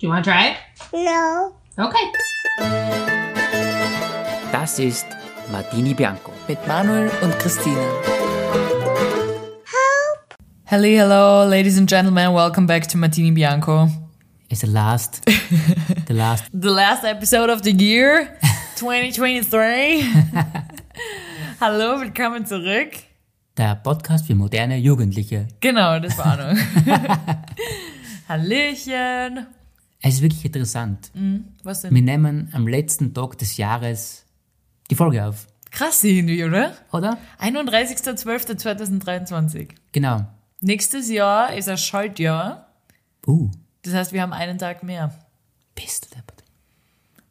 Do you want to try it? No. Okay. Das ist Martini Bianco. mit Manuel und Christine. Hello, hello, ladies and gentlemen. Welcome back to Martini Bianco. It's the last, the last. The last episode of the year 2023. Hallo, willkommen zurück. Der Podcast für moderne Jugendliche. Genau, das war noch. Hallöchen. Es ist wirklich interessant. Was denn? Wir nehmen am letzten Tag des Jahres die Folge auf, Krass irgendwie, oder? oder? 31.12.2023. Genau. Nächstes Jahr ist ein Schaltjahr. Uh, Das heißt, wir haben einen Tag mehr. bist du deppert.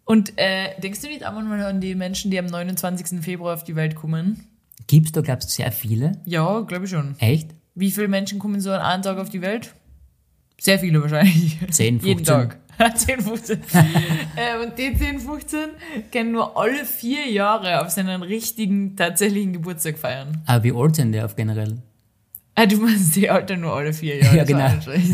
Und äh, denkst du nicht auch manchmal an die Menschen, die am 29. Februar auf die Welt kommen? Gibt's da, glaubst du, sehr viele? Ja, glaube ich schon. Echt? Wie viele Menschen kommen so an einem Tag auf die Welt? Sehr viele wahrscheinlich. 10, 15. Jeden Tag. 10, 15. äh, und die 10, 15 können nur alle vier Jahre auf seinen richtigen, tatsächlichen Geburtstag feiern. Aber wie alt sind die auf generell? Ah, du meinst die Alter nur alle vier Jahre. Ja, genau. schlecht.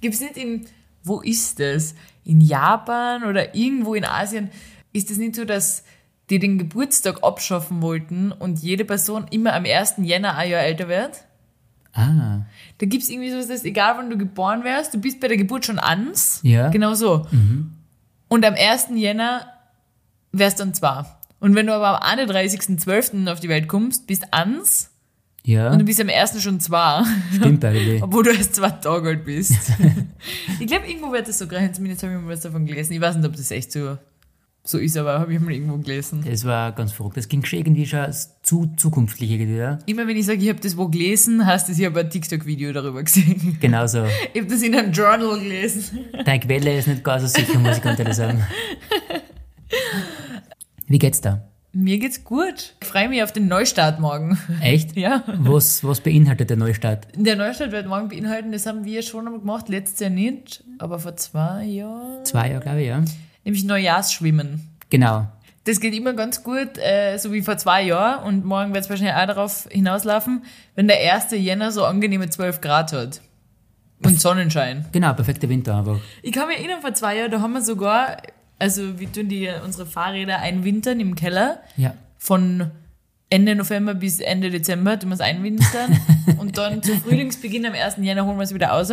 Gibt's nicht in, wo ist das? In Japan oder irgendwo in Asien? Ist es nicht so, dass die den Geburtstag abschaffen wollten und jede Person immer am 1. Jänner ein Jahr älter wird? Ah, Da gibt's irgendwie so, dass egal wann du geboren wärst, du bist bei der Geburt schon ans. Ja. Genau so. Und am 1. Jänner wärst dann zwar. Und wenn du aber am 31.12. auf die Welt kommst, bist ans ja, und du bist am 1. schon zwei. stimmt eigentlich. Obwohl du erst zwei Tage alt bist. ich glaube, irgendwo wird das so gerechnet, zumindest habe ich mal was davon gelesen. Ich weiß nicht, ob das echt so, so ist, aber habe ich mal irgendwo gelesen. Das war ganz verrückt. Das ging schon irgendwie schon zu zukunftlich irgendwie, ja? Immer wenn ich sage, ich habe das wo gelesen, heißt es, ich habe ein TikTok-Video darüber gesehen. Genau so. Ich habe das in einem Journal gelesen. Deine Quelle ist nicht ganz so sicher, muss ich ganz ehrlich sagen. Wie geht's da? Mir geht's gut. Ich freue mich auf den Neustart morgen. Echt? Ja. Was, was beinhaltet der Neustart? Der Neustart wird morgen beinhalten, das haben wir schon einmal gemacht, letztes Jahr nicht, aber vor zwei Jahren. Zwei Jahre, glaube ich, ja. Nämlich Neujahrsschwimmen. Genau. Das geht immer ganz gut, äh, so wie vor zwei Jahren. Und morgen wird es wahrscheinlich auch darauf hinauslaufen, wenn der 1. Jänner so angenehme 12 Grad hat. Und Sonnenschein. Genau, perfekter Winter einfach. Ich kann mich erinnern, vor zwei Jahren, da haben wir sogar, also wir tun die unsere Fahrräder einwintern im Keller. Ja. Von Ende November bis Ende Dezember tun wir es einwintern. und dann zu Frühlingsbeginn am 1. Jänner holen wir es wieder raus.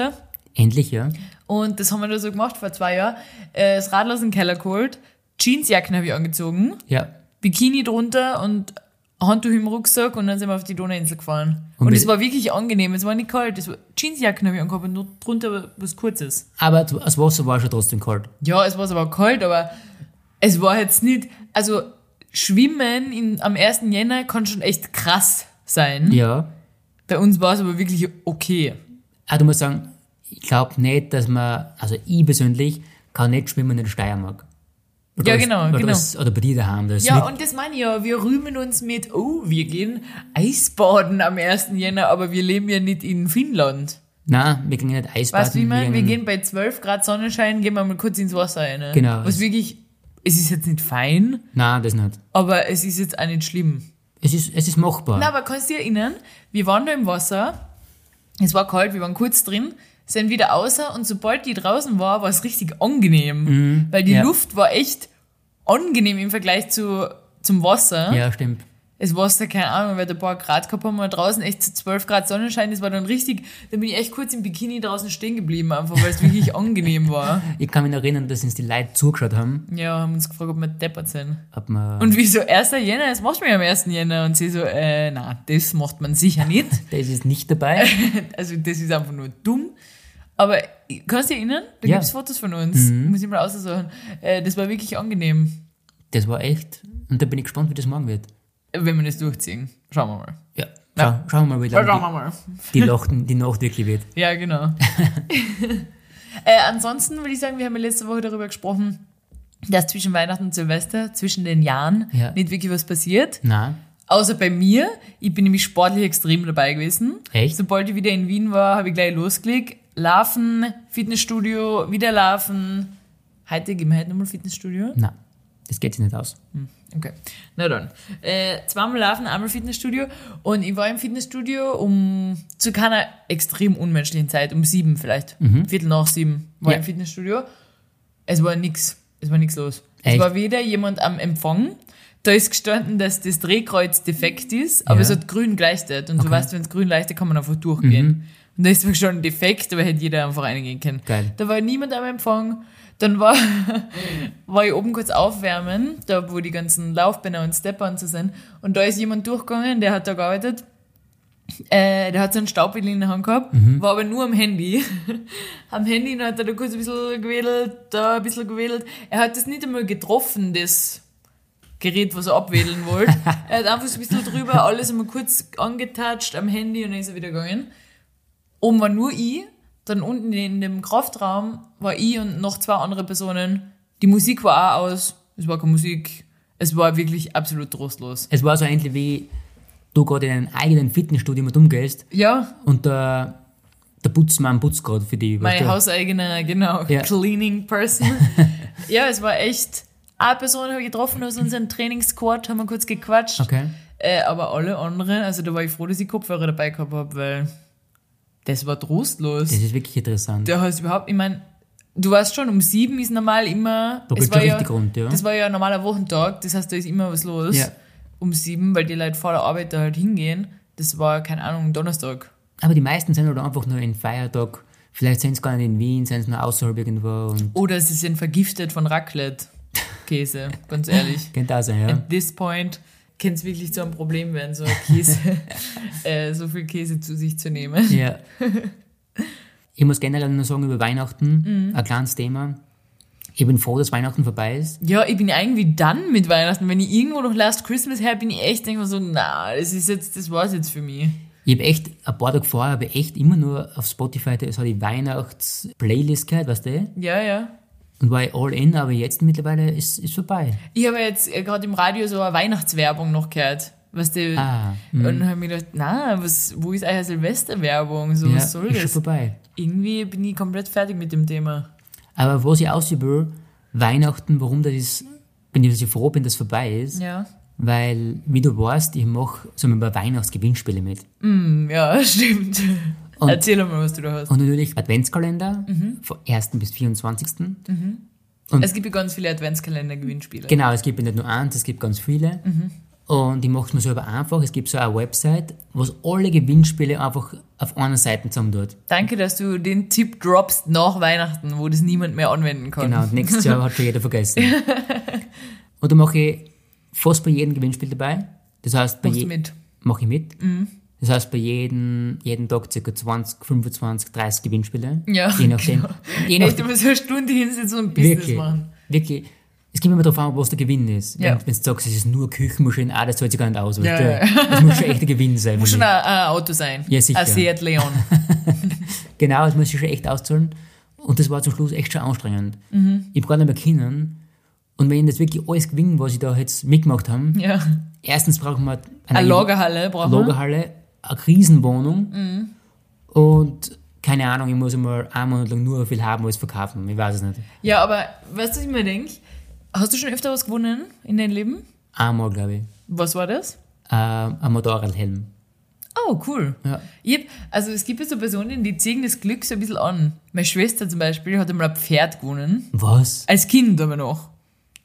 Endlich, ja. Und das haben wir da so gemacht vor zwei Jahren. Äh, Das Radl aus dem Keller geholt, Jeansjacken habe ich angezogen, Ja. Bikini drunter und Handtuch im Rucksack und dann sind wir auf die Donauinsel gefahren. Und Und, es war wirklich angenehm, es war nicht kalt. Es war, Jeansjacken habe ich angehabt und nur drunter was Kurzes. Aber das Wasser war schon trotzdem kalt. Ja, es war aber kalt, aber es war jetzt nicht, also Schwimmen in, am 1. Jänner kann schon echt krass sein. Ja. Bei uns war es aber wirklich okay. Aber du musst sagen, ich glaube nicht, dass man, also ich persönlich, kann nicht schwimmen in der Steiermark. Oder Ja, genau, oder genau. Das, oder bei dir daheim. Das Ja, und das meine ich ja, wir rühmen uns mit, oh, wir gehen Eisbaden am 1. Jänner, aber wir leben ja nicht in Finnland. nein, wir gehen nicht Eisbaden. Weißt du, wie meine? Wir gehen- bei 12 Grad Sonnenschein, gehen wir mal kurz ins Wasser rein. ne? Genau. Was wirklich, es ist jetzt nicht fein, Nein, das nicht. aber es ist jetzt auch nicht schlimm. Es ist, es ist machbar. Na, aber kannst du dich erinnern, wir waren da im Wasser, es war kalt, wir waren kurz drin, sind wieder außer und sobald die draußen war, war es richtig angenehm. Weil die Mhm. ja. Luft war echt angenehm im Vergleich zu, zum Wasser. ja, stimmt. Es war da, keine Ahnung, weil wir ein paar Grad gehabt haben, und draußen echt zu 12 Grad Sonnenschein, das war dann richtig, da bin ich echt kurz im Bikini draußen stehen geblieben, einfach weil es wirklich angenehm war. Ich kann mich noch erinnern, dass uns die Leute zugeschaut haben. Ja, haben uns gefragt, ob wir deppert sind. Ob man, Und wieso 1. Jänner, das machst du mir am 1. Jänner. Und sie so, äh, na, das macht man sicher nicht. das ist nicht dabei. Also das ist einfach nur dumm. Aber kannst du dich erinnern? Da Ja. gibt's Fotos von uns. Muss ich mal aussuchen. Äh, das war wirklich angenehm, Das war echt. Und da bin ich gespannt, wie das morgen wird. wenn wir das durchziehen. Schauen wir mal. Ja. Schau, Schauen wir mal, wie Ja, lange schauen wir mal. die, die, Nacht, die Nacht wirklich wird. Ja, genau. äh, ansonsten würde ich sagen, wir haben ja letzte Woche darüber gesprochen, dass zwischen Weihnachten und Silvester, zwischen den Jahren, Ja. nicht wirklich was passiert. Nein. Außer bei mir. Ich bin nämlich sportlich extrem dabei gewesen. Echt? Sobald ich wieder in Wien war, habe ich gleich losgelegt. Laufen, Fitnessstudio, wieder laufen. Heute gehen wir heute nochmal Fitnessstudio. Nein. Das geht sich nicht aus. Okay, na dann. Äh, zweimal laufen, einmal Fitnessstudio. Und ich war im Fitnessstudio um zu keiner extrem unmenschlichen Zeit, um sieben vielleicht. Viertel nach sieben war Ja. ich im Fitnessstudio. Es war nix. Es war nix los. Echt? Es war weder jemand am Empfang. Da ist gestanden, dass das Drehkreuz defekt ist, aber Ja. es hat grün geleuchtet. Und du Okay. weißt, wenn es grün leuchtet, kann man einfach durchgehen. Und da ist zwar schon defekt, aber hätte jeder einfach reingehen können. Geil. Da war niemand am Empfang. Dann war, war ich oben kurz aufwärmen, da wo die ganzen Laufbänder und Stepper und so sind. Und da ist jemand durchgegangen, der hat da gearbeitet. Äh, der hat so einen Staubwedel in der Hand gehabt, war aber nur am Handy. am Handy hat er da kurz ein bisschen gewedelt, da ein bisschen gewedelt. Er hat das nicht einmal getroffen, das Gerät, was er abwedeln wollte. er hat einfach so ein bisschen drüber alles einmal kurz angetatscht am Handy und dann ist er wieder gegangen. Oben war nur ich, dann unten in dem Kraftraum war ich und noch zwei andere Personen. Die Musik war auch aus, es war keine Musik. Es war wirklich absolut trostlos. Es war so ähnlich wie du gerade in einem eigenen Fitnessstudio mit umgehst Ja, und der, der Putzmann putzt gerade für die. weißt meine du? hauseigene, genau, Ja. Cleaning Person. ja, es war echt. Eine Person habe ich getroffen aus unserem Trainingssquad, haben wir kurz gequatscht. Okay. Äh, aber alle anderen, also da war ich froh, dass ich Kopfhörer dabei gehabt habe, weil das war trostlos. Das ist wirklich interessant. Hast du überhaupt, ich meine, du weißt schon, um sieben ist normal immer. Da es war ja, rund, ja. Das war ja ein normaler Wochentag, das heißt, da ist immer was los. Ja. Um sieben, weil die Leute vor der Arbeit da halt hingehen. Das war, keine Ahnung, Donnerstag. Aber die meisten sind halt einfach nur in Feiertag. Vielleicht sind sie gar nicht in Wien, sind sie nur außerhalb irgendwo Oder sie sind vergiftet von Raclette-Käse, ganz ehrlich. könnte auch sein, ja. At this point kann es wirklich zu einem Problem werden, so ein Käse, äh, so viel Käse zu sich zu nehmen. Ja. Ich muss generell nur sagen über Weihnachten, Mhm. ein kleines Thema. Ich bin froh, dass Weihnachten vorbei ist. Ja, ich bin irgendwie dann mit Weihnachten. Wenn ich irgendwo noch Last Christmas her bin ich echt denke so, na, das ist jetzt, das war's jetzt für mich. Ich habe echt, ein paar Tage vorher, habe ich echt immer nur auf Spotify so die Weihnachts-Playlist gehört, weißt du? Ja, ja. Und war ich all in, aber jetzt mittlerweile ist ist vorbei. Ich habe jetzt äh, gerade im Radio so eine Weihnachtswerbung noch gehört. Weißt du? Ah, und dann habe ich mir gedacht, na, was, wo ist eure Silvesterwerbung? So, ja, was soll ist schon das? vorbei. Irgendwie bin ich komplett fertig mit dem Thema. Aber was ich ausübe, Weihnachten, warum das ist, bin ich, dass ich froh bin, dass es vorbei ist. Ja. Weil, wie du weißt, ich mache so ein paar Weihnachtsgewinnspiele mit. Hm, ja, stimmt. Und- Erzähl mal, was du da hast. Und natürlich Adventskalender Mhm. vom 1. bis 24. Es gibt ja ganz viele Adventskalender-Gewinnspiele. Genau, es gibt nicht nur eins, es gibt ganz viele. Mhm. Und ich mache es mir selber einfach. Es gibt so eine Website, wo es alle Gewinnspiele einfach auf einer Seite zusammen tut. Danke, dass du den Tipp droppst nach Weihnachten, wo das niemand mehr anwenden kann. Genau, nächstes Jahr hat schon jeder vergessen. und da mache ich fast bei jedem Gewinnspiel dabei. Das heißt, bei Machst je- du mit? mache ich mit. Das heißt, bei jedem, jeden Tag ca. 20, 25, 30 Gewinnspiele. Ja, Je nachdem. genau. Je nachdem immer so eine Stunde hinsetzen und Business wirklich, machen. wirklich. Es kommt immer darauf an, was der Gewinn ist. Ja. Wenn, wenn du sagst, es ist nur Küchenmaschine, ah, das zahlt sich gar nicht aus. Ja, ja. Das muss schon echt ein Gewinn sein. Muss schon ein, ein Auto sein. Ja, sicher. Ein Seat Leon. Genau, das muss sich schon echt auszahlen. Und das war zum Schluss echt schon anstrengend. Mhm. Ich habe gar nicht mehr können. Und wenn ich das wirklich alles gewinne, was ich da jetzt mitgemacht habe, ja. erstens brauchen wir Eine Lagerhalle brauchen. Lagerhalle, eine Riesenwohnung Mhm. und keine Ahnung, ich muss einmal einen Monat lang nur viel haben als verkaufen. Ich weiß es nicht. Ja, aber weißt du, was ich mir denke? Hast du schon öfter was gewonnen in deinem Leben? Einmal, glaube ich. Was war das? Ähm, ein Motorradhelm. Oh, cool. Ja. Ich hab, also es gibt ja so Personen, die ziehen das Glück so ein bisschen an. Meine Schwester zum Beispiel hat einmal ein Pferd gewonnen. Was? Als Kind aber noch.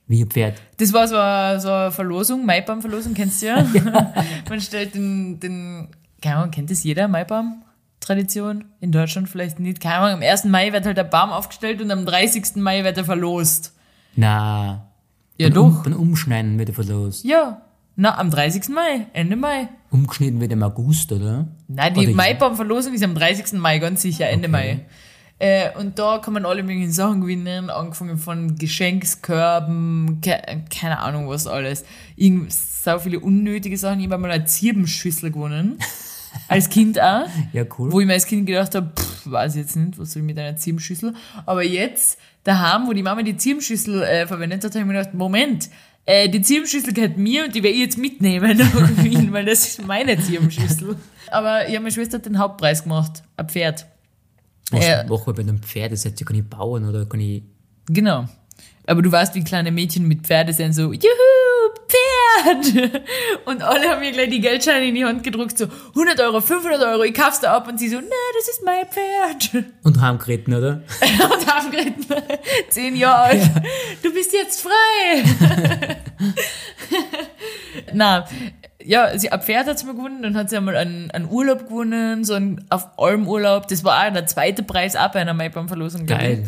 Wie ein Pferd. Das war so eine, so eine Verlosung, Maibaum-Verlosung, kennst du ja? Man stellt den, den, keine Ahnung, kennt das jeder, Maibaum-Tradition? In Deutschland vielleicht nicht. Keine Ahnung, am 1. Mai wird halt der Baum aufgestellt und am 30. Mai wird er verlost. Na. Ja, doch. Um, beim Umschneiden wird er verlost. Ja. Na, am 30. Mai, Ende Mai. Umgeschnitten wird im August, oder? Nein, die Maibaum-Verlosung ist am 30. Mai, ganz sicher, Ende Mai. Äh, und da kann man alle möglichen Sachen gewinnen, angefangen von Geschenkskörben, ke keine Ahnung was alles. Irgend, so viele unnötige Sachen. Ich habe mal eine Zirbenschüssel gewonnen. Als Kind auch. Ja, cool. Wo ich mir als Kind gedacht habe, pff, weiß jetzt nicht, was soll ich mit einer Zirbenschüssel. Aber jetzt, daheim, wo die Mama die Zirbenschüssel äh, verwendet hat, habe ich mir gedacht, Moment, äh, die Zirbenschüssel gehört mir und die werde ich jetzt mitnehmen nach Wien, weil das ist meine Zirbenschüssel. Aber ja, meine Schwester hat den Hauptpreis gemacht, ein Pferd. Was äh, machen wir bei einem Pferd? Das heißt, kann ich bauen oder kann ich. Genau. Aber du weißt, wie kleine Mädchen mit Pferde sind, so, juhu, Pferd! Und alle haben mir gleich die Geldscheine in die Hand gedruckt, so, 100 Euro, 500 Euro, ich kauf's da ab. Und sie so, na, das ist mein Pferd. Und heimgeritten, oder? Und haben geritten, zehn Jahre alt, du bist jetzt frei. Na, ja, sie, ein Pferd hat sie mal gewonnen, dann hat sie einmal einen, einen Urlaub gewonnen, so einen auf Almurlaub. Das war auch der zweite Preis auch bei einer Mailbaum-Verlosung. glaub ich.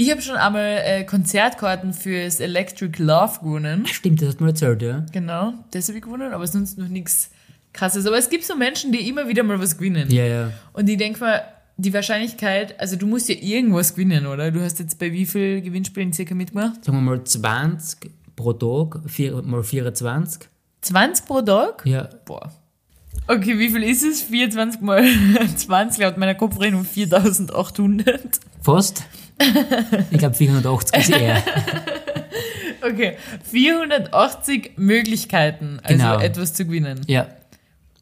Ich habe schon einmal äh, Konzertkarten fürs Electric Love gewonnen. Stimmt, das du mir erzählt, ja. Genau, das habe ich gewonnen, aber sonst noch nichts krasses. Aber es gibt so Menschen, die immer wieder mal was gewinnen. Ja, ja. Und ich denke mal, die Wahrscheinlichkeit, also du musst ja irgendwas gewinnen, oder? Du hast jetzt bei wie viel Gewinnspielen circa mitgemacht? Sagen wir mal 20 pro Tag, vier, mal 24. 20 pro Tag? Ja, Boah. Okay, wie viel ist es? 24 mal 20 laut meiner Kopfrechnung 4800. fast. Ich glaube 480 ist eher. Okay, 480 Möglichkeiten, also Genau. etwas zu gewinnen. Ja.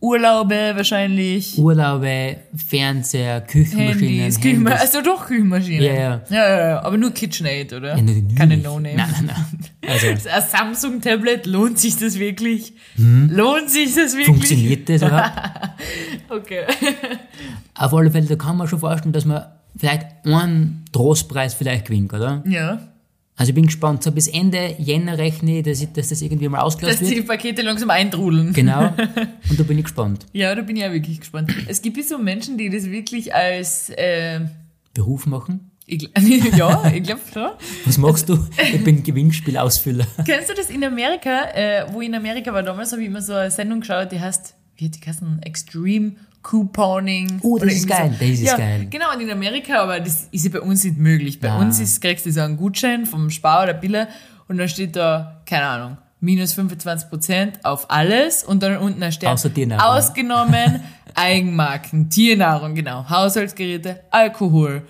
Urlaube wahrscheinlich, Urlaube, Fernseher, Küchenmaschinen, Handys, Handys. also doch Küchenmaschinen. Ja, ja. ja, ja, aber nur KitchenAid, oder? Ja, natürlich. Keine No-Name. Nein, nein, nein. Also, Ein Samsung-Tablet, lohnt sich das wirklich? Lohnt sich das wirklich? Funktioniert das überhaupt? Okay. Auf alle Fälle, da kann man schon vorstellen, dass man vielleicht einen Trostpreis vielleicht gewinnt, oder? Ja, Also ich bin gespannt, so bis Ende Jänner rechne ich, dass, ich, dass das irgendwie mal dass ausgelöst die wird. Pakete langsam eintrudeln. Genau. Und da bin ich gespannt. Ja, da bin ich ja wirklich gespannt. Es gibt so Menschen, die das wirklich als, äh, Beruf machen? ich, ja, ich glaube schon. Was machst du? Ich bin Gewinnspielausfüller. Kennst du das in Amerika? Äh, wo ich in Amerika war damals, habe ich immer so eine Sendung geschaut, die heißt, wie hat die geheißen? Extreme Couponing. Oh, das ist geil, das ist ja, geil. Genau, und in Amerika, aber das ist ja bei uns nicht möglich. Bei Ah. uns ist, kriegst du so einen Gutschein vom Spar oder Biller und dann steht da, keine Ahnung, minus 25 Prozent auf alles und dann unten ein Stern. Außer Tiernahrung. Ausgenommen Eigenmarken, Tiernahrung, genau, Haushaltsgeräte, Alkohol,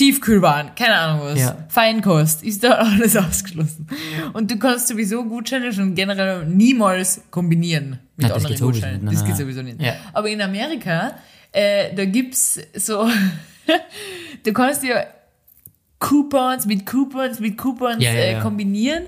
Tiefkühlwaren, keine Ahnung was, Ja. Feinkost, ist da alles ausgeschlossen. Und du kannst sowieso Gutscheine schon generell niemals kombinieren mit Nein, anderen Gutscheinen. das geht sowieso nicht. Ja. Aber in Amerika, äh, da gibt's so, du kannst ja Coupons mit Coupons mit Coupons Ja, äh, kombinieren.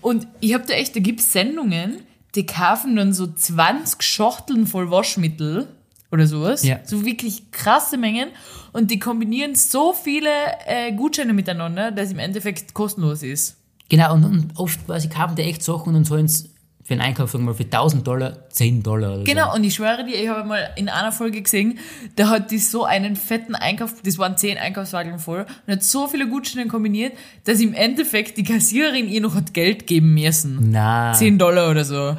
Und ich habe da echt, da gibt's Sendungen, die kaufen dann so 20 Schachteln voll Waschmittel oder sowas. Ja. So wirklich krasse Mengen. Und die kombinieren so viele äh, Gutscheine miteinander, dass im Endeffekt kostenlos ist. Genau, und, und oft quasi kaufen die echt Sachen und dann sollen sie für einen Einkauf, sagen wir mal, für 1000 Dollar 10 Dollar oder Genau, und ich schwöre dir, ich habe mal in einer Folge gesehen, da hat die so einen fetten Einkauf, das waren zehn Einkaufswagen voll, und hat so viele Gutscheine kombiniert, dass im Endeffekt die Kassiererin ihr noch hat Geld geben müssen. so. Na, 10 Dollar oder so.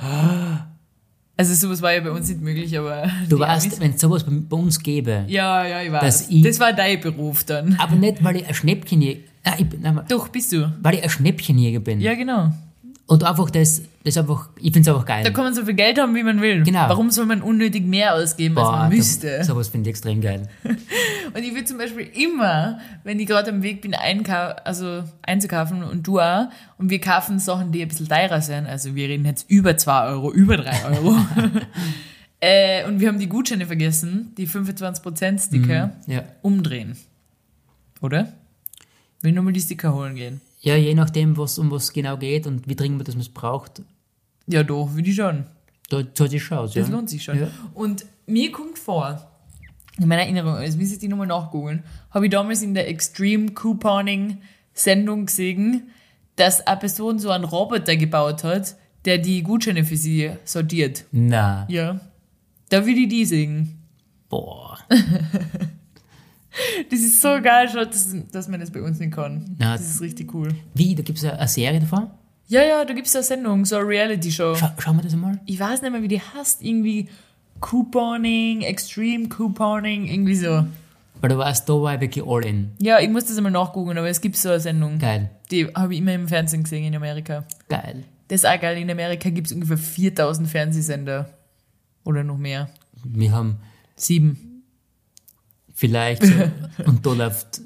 Also sowas war ja bei uns nicht möglich, aber... du weißt, wenn es sowas bei, bei uns gäbe, Ja, ja, ich weiß. ich- das war dein Beruf dann. aber nicht, weil ich ein Schnäppchenjäger, ich, nein, Doch, bist du. weil ich ein Schnäppchenjäger bin. Ja, genau. Und einfach das, das einfach, ich find's einfach geil. Da kann man so viel Geld haben, wie man will. Genau. Warum soll man unnötig mehr ausgeben, als man müsste? Sowas finde ich extrem geil. Und ich will zum Beispiel immer, wenn ich gerade am Weg bin, einkau also einzukaufen und du auch, und wir kaufen Sachen, die ein bisschen teurer sind, also wir reden jetzt über 2 Euro, über 3 Euro. äh, und wir haben die Gutscheine vergessen, die 25% Sticker, Ja. umdrehen. Oder? Will nur mal die Sticker holen gehen. Ja, je nachdem, was, um was genau geht und wie dringend man das man es braucht, Ja, doch, würde ich schon. da zahlt sich schon aus. Das ja. lohnt sich schon. Ja. Und mir kommt vor, in meiner Erinnerung, also müsste ich die nochmal nachgoogeln, habe ich damals in der Extreme Couponing Sendung gesehen, dass eine Person so einen Roboter gebaut hat, der die Gutscheine für sie sortiert. Na, Ja. Da würde ich die sehen. boah. Das ist so geil, schon, dass, dass man das bei uns nicht kann. Na. das ist richtig cool. Wie, da gibt es eine, Serie davon? Ja, ja, da gibt es eine Sendung, so eine Reality-Show. Schau, schauen wir das einmal. Ich weiß nicht mehr, wie die heißt. Irgendwie Couponing, Extreme Couponing, irgendwie so. Weil du weißt, da war ich wirklich all in. Ja, ich muss das einmal nachgucken, aber es gibt so eine Sendung. Geil. Die habe ich immer im Fernsehen gesehen in Amerika. Geil. Das ist auch geil. In Amerika gibt es ungefähr 4000 Fernsehsender. Oder noch mehr. Wir haben Sieben. Vielleicht so, und da läuft,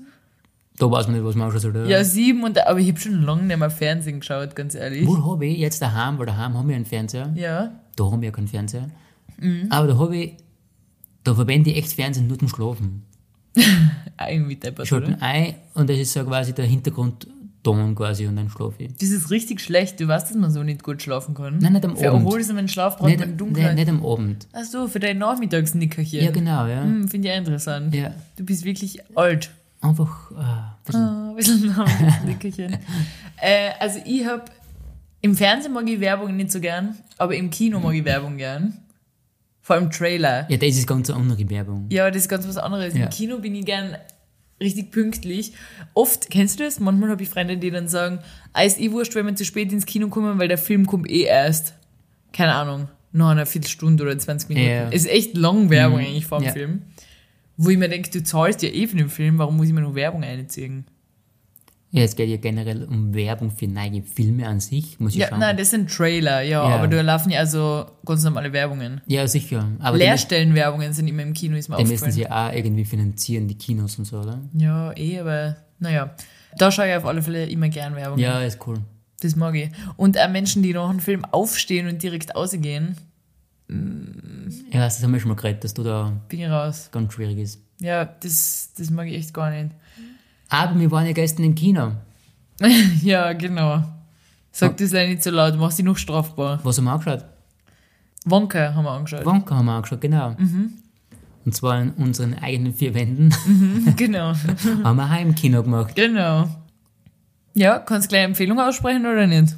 da weiß man nicht, was man anschauen soll. Ja, sieben, und, aber ich habe schon lange nicht mehr Fernsehen geschaut, ganz ehrlich. Wo habe ich jetzt daheim, weil daheim haben wir einen Fernseher, Ja. da haben wir ja keinen Fernseher, Mhm. aber da habe ich, da verwende ich echt Fernsehen nur zum Schlafen. Irgendwie deppert, Schalten oder? ein und das ist so quasi der Hintergrund Ton quasi und dann schlafe ich. Das ist richtig schlecht. Du weißt, dass man so nicht gut schlafen kann. Nein, nicht am Für Abend. erholsamen Schlaf braucht Nicht, man nicht, Dunkelheit. nicht am Abend. Ach so, für dein Nachmittagsnickerchen. Ja, genau, ja. Hm, Finde ich interessant. Ja. Du bist wirklich alt. Einfach, ah, das ist- Ah, ein bisschen Nachmittagsnickerchen. äh, also ich habe, im Fernsehen mag ich Werbung nicht so gern, aber im Kino mag ich Werbung gern. Vor allem Trailer. ja, das ist ganz eine andere Werbung. Ja, das ist ganz was anderes. Ja. Im Kino bin ich gern richtig pünktlich. Oft, kennst du das? Manchmal habe ich Freunde, die dann sagen, ah, ist eh wurscht, wenn wir zu spät ins Kino kommen, weil der Film kommt eh erst. Keine Ahnung, noch eine Viertelstunde oder 20 Minuten. Es ist echt lang Werbung eigentlich vor dem Ja. Film. Wo ich mir denke, du zahlst ja eh für den Film, warum muss ich mir noch Werbung einziehen? Ja, es geht ja generell um Werbung für neue Filme an sich, muss ich Ja, schauen. nein, das sind Trailer, ja, Ja. aber da laufen ja also ganz normale Werbungen. ja, sicher. Aber Leerstellenwerbungen sind immer im Kino, ist mir die müssen sie auch irgendwie finanzieren, die Kinos und so, oder? Ja, eh, aber naja. Da schaue ich auf alle Fälle immer gern Werbung. Ja, ist cool. Das mag ich. Und auch Menschen, die nach einem Film aufstehen und direkt ausgehen, Ja, das haben wir schon mal geredet, dass du da bin ich raus. ganz schwierig ist. Ja, das, das mag ich echt gar nicht. Aber wir waren ja gestern im Kino. ja, genau. Sag das leider nicht so laut, mach sie noch strafbar. Was haben wir angeschaut? Wonka haben wir angeschaut. Wonka haben wir angeschaut, genau. Und zwar in unseren eigenen vier Wänden genau. haben wir Heimkino gemacht. genau. Ja, kannst du gleich Empfehlung aussprechen oder nicht?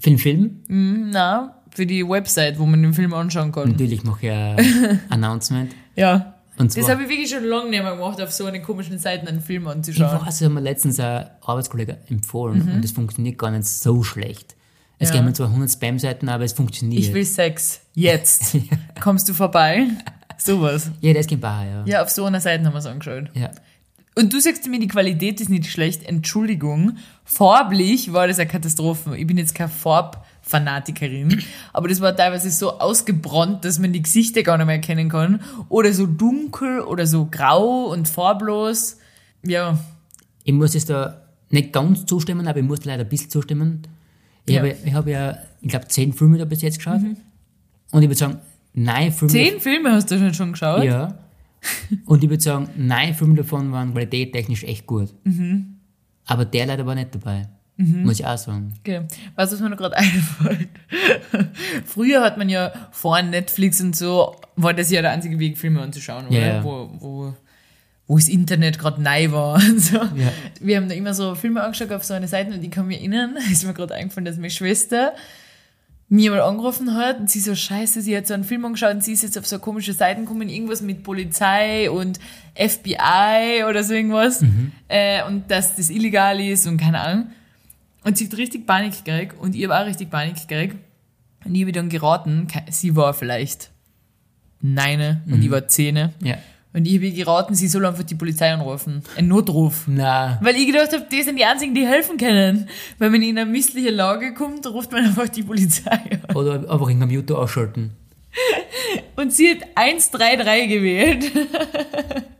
Für den Film? Hm, na, für die Website, wo man den Film anschauen kann. Natürlich mache ich ein Announcement. Ja. Und Das habe ich wirklich schon lange nicht mehr gemacht, auf so einen komischen Seiten einen Film ich anzuschauen. weiß, das hat mir letztens ein Arbeitskollege empfohlen und das funktioniert gar nicht so schlecht. Es Ja. geben mir zwar 100 Spam-Seiten, aber es funktioniert. Ich will Sex. Jetzt. Kommst du vorbei? Sowas. ja, das geht bei, ja. Ja, auf so einer Seite haben wir es angeschaut. ja. Und du sagst mir, die Qualität ist nicht schlecht. Entschuldigung. Farblich war das eine Katastrophe. Ich bin jetzt keine Farbfanatikerin, aber das war teilweise so ausgebrannt, dass man die Gesichter gar nicht mehr erkennen kann. Oder so dunkel oder so grau und farblos. Ja, Ich muss jetzt da nicht ganz zustimmen, aber ich muss leider ein bisschen zustimmen. Ich, Ja. habe, ich habe ja, ich glaube, zehn Filme da bis jetzt geschaut. Und ich würde sagen, nein Filme. zehn Filme hast du schon geschaut? Ja. Und ich würde sagen, nein Filme davon waren qualitättechnisch echt gut. Mhm. Aber der leider war nicht dabei. Muss ich auch sagen. Okay. Weißt du, was mir noch gerade einfällt? Früher hat man ja vor Netflix und so, war das ja der einzige Weg, Filme anzuschauen, oder? Ja. Wo, wo, wo das Internet gerade neu war und so. Ja. Wir haben da immer so Filme angeschaut auf so eine Seite und ich kann mir erinnern, ist mir gerade eingefallen, dass meine Schwester mir mal angerufen hat und sie so, scheiße, sie hat so einen Film angeschaut und sie ist jetzt auf so komische Seiten gekommen, irgendwas mit Polizei und FBI oder so irgendwas äh, und dass das illegal ist und keine Ahnung. Und sie hat richtig Panik gekriegt und ich habe auch richtig Panik gekriegt. Und ich habe ihr dann geraten, sie war vielleicht neune und ich war zehne. Ja. Und ich habe ihr geraten, sie soll einfach die Polizei anrufen. Ein Notruf. Na, Weil ich gedacht habe, die sind die einzigen, die helfen können. Wenn man in eine missliche Lage kommt, ruft man einfach die Polizei an. oder einfach den Computer ausschalten. Und sie hat 133 gewählt.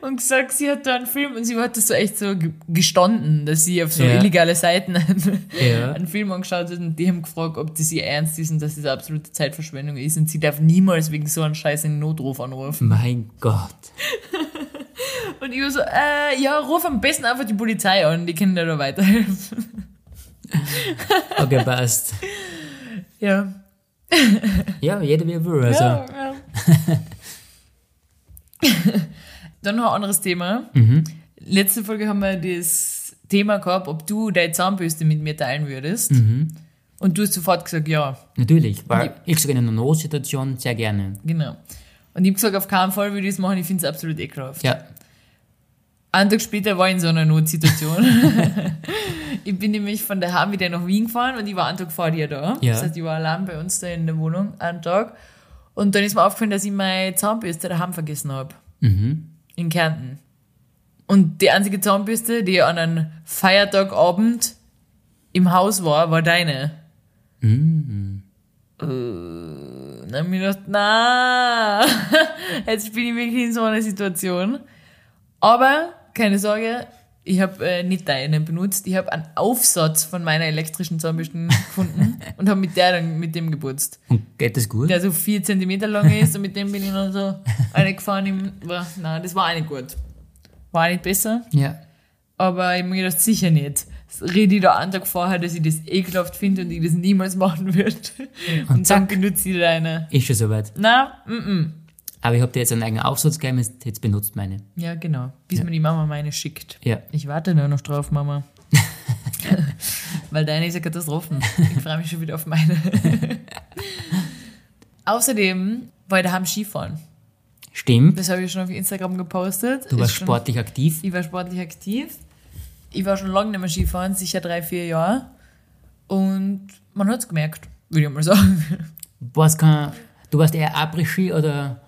und gesagt, sie hat da einen Film und sie hat das so echt so ge- gestanden, dass sie auf so Ja. illegale Seiten einen, Ja. einen Film angeschaut hat und die haben gefragt, ob das ihr ernst ist und dass das absolute Zeitverschwendung ist und sie darf niemals wegen so einem Scheiß einen Notruf anrufen. Mein Gott. Und ich war so, äh, ja, ruf am besten einfach die Polizei an, die können dir da weiterhelfen. Okay, passt. Ja. Ja, jeder wie er will. Also, ja, ja. Dann noch ein anderes Thema. Mhm. Letzte Folge haben wir das Thema gehabt, ob du deine Zahnbürste mit mir teilen würdest. Mhm. Und du hast sofort gesagt, ja, natürlich, weil ich sage in einer Notsituation sehr gerne. genau. Und ich habe gesagt, auf keinen Fall würde ich es machen, ich finde es absolut ekelhaft. Ja, Einen Tag später war ich in so einer Notsituation. ich bin nämlich von daheim wieder nach Wien gefahren und ich war einen Tag vor dir da. Ja. Das heißt, ich war allein bei uns da in der Wohnung einen Tag. Und dann ist mir aufgefallen, dass ich meine Zahnbürste daheim vergessen habe. mhm. In Kärnten. Und die einzige Zahnbürste, die an einem Feiertagabend im Haus war, war deine. Äh, dann hab ich gedacht, na, jetzt bin ich wirklich in so einer Situation. Aber, keine Sorge, ich habe äh, nicht deine benutzt. Ich habe einen Aufsatz von meiner elektrischen Zahnbürste gefunden und habe mit der dann mit dem geputzt. Und geht das gut? Der so vier Zentimeter lang ist und mit dem bin ich dann so eine gefahren. Im, war, nein, das war auch nicht gut. War auch nicht besser. Ja. Aber ich habe mir gedacht, sicher nicht. Rede ich da einen Tag vorher, dass ich das ekelhaft finde und ich das niemals machen würde. Und, dann zack. benutze ich deine. Ist schon soweit. Na, mm, -mm. Aber ich habe dir jetzt einen eigenen Aufsatz gegeben, jetzt benutzt meine. Ja, genau. Bis mir die Mama meine schickt. Ja. Ich warte nur noch drauf, Mama. Weil deine ist ja Katastrophen. Ich freue mich schon wieder auf meine. Außerdem war ich daheim Skifahren. Stimmt. Das habe ich schon auf Instagram gepostet. Du warst schon- sportlich aktiv. Ich war sportlich aktiv. Ich war schon lange nicht mehr Skifahren, sicher drei, vier Jahre. Und man hat es gemerkt, würde ich mal sagen. Was kann, du warst eher Après-Ski oder?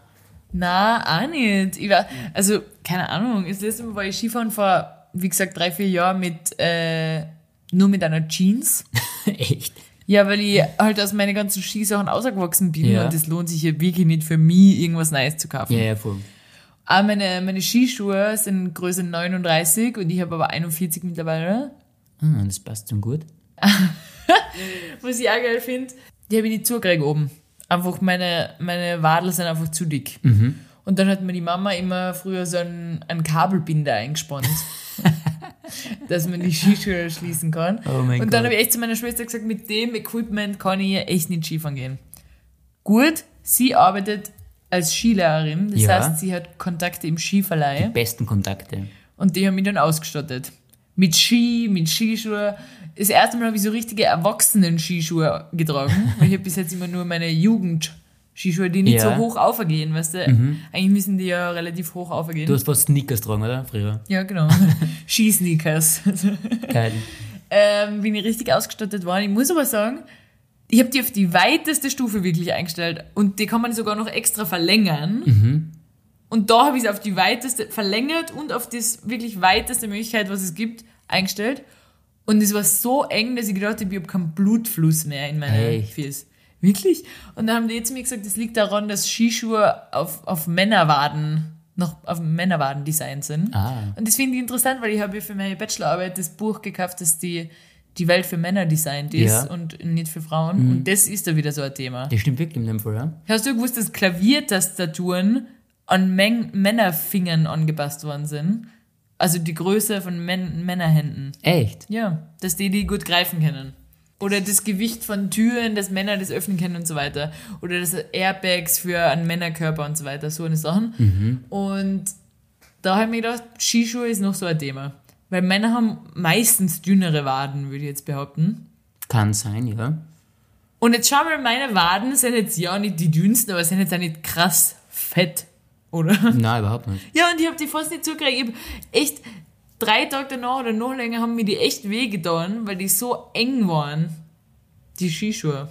Na, auch nicht. Ich war, also, keine Ahnung. Das letzte Mal war ich Skifahren vor, wie gesagt, drei, vier Jahren mit, äh, nur mit einer Jeans. Echt? Ja, weil ich halt aus meinen ganzen Skisachen ausgewachsen bin Ja. und das lohnt sich ja wirklich nicht für mich, irgendwas Neues zu kaufen. Ja, ja, voll. Aber meine, meine Skischuhe sind Größe 39 und ich habe aber 41 mittlerweile. Ah, das passt schon gut. Was ich auch geil finde, die habe ich nicht zugekriegt oben. Einfach meine, meine Wadel sind einfach zu dick. Und dann hat mir die Mama immer früher so einen, einen Kabelbinder eingespannt. dass man die Skischuhe schließen kann. Oh mein und dann habe ich echt zu meiner Schwester gesagt, mit dem Equipment kann ich echt nicht Skifahren gehen. Gut, sie arbeitet als Skilehrerin, das Ja. heißt, sie hat Kontakte im Skiverleih. Besten Kontakte. Und die haben mich dann ausgestattet. Mit Ski, mit Skischuhe. Das erste Mal habe ich so richtige Erwachsenen-Skischuhe getragen. weil ich habe bis jetzt immer nur meine Jugend-Skischuhe, die nicht Ja. so hoch aufgehen, weißt du? Eigentlich müssen die ja relativ hoch aufgehen. Du hast fast Sneakers getragen, oder? Früher. ja, genau. Skisneakers. Geil. ähm, bin ich richtig ausgestattet worden. Ich muss aber sagen, ich habe die auf die weiteste Stufe wirklich eingestellt. Und die kann man sogar noch extra verlängern. Und da habe ich es auf die weiteste verlängert und auf das wirklich weiteste Möglichkeit, was es gibt, eingestellt. Und es war so eng, dass ich gedacht habe, ich habe keinen Blutfluss mehr in meine Echt? Füße. Wirklich? Und dann haben die jetzt mir gesagt, das liegt daran, dass Skischuhe auf, auf Männerwaden, noch auf Männerwaden designt sind. Ah. Und das finde ich interessant, weil ich habe ja für meine Bachelorarbeit das Buch gekauft, das die, die Welt für Männer designt ist Ja. und nicht für Frauen. Und das ist da wieder so ein Thema. Das stimmt wirklich in dem Fall, ja? Hast du gewusst, dass Klaviertastaturen an Men Männerfingern angepasst worden sind? Also die Größe von Män Männerhänden. Echt? Ja, dass die die gut greifen können. Oder das Gewicht von Türen, dass Männer das öffnen können und so weiter. Oder das Airbags für einen Männerkörper und so weiter. So eine Sachen. Und da habe ich mir gedacht, Skischuhe ist noch so ein Thema. Weil Männer haben meistens dünnere Waden, würde ich jetzt behaupten. Kann sein, ja. Und jetzt schau mal, meine Waden sind jetzt ja nicht die dünnsten, aber sind jetzt auch nicht krass fett, oder? Nein, überhaupt nicht. Ja, und ich habe die fast nicht zugekriegt. Ich hab echt drei Tage danach oder noch länger haben mir die echt wehgetan, weil die so eng waren. Die Skischuhe.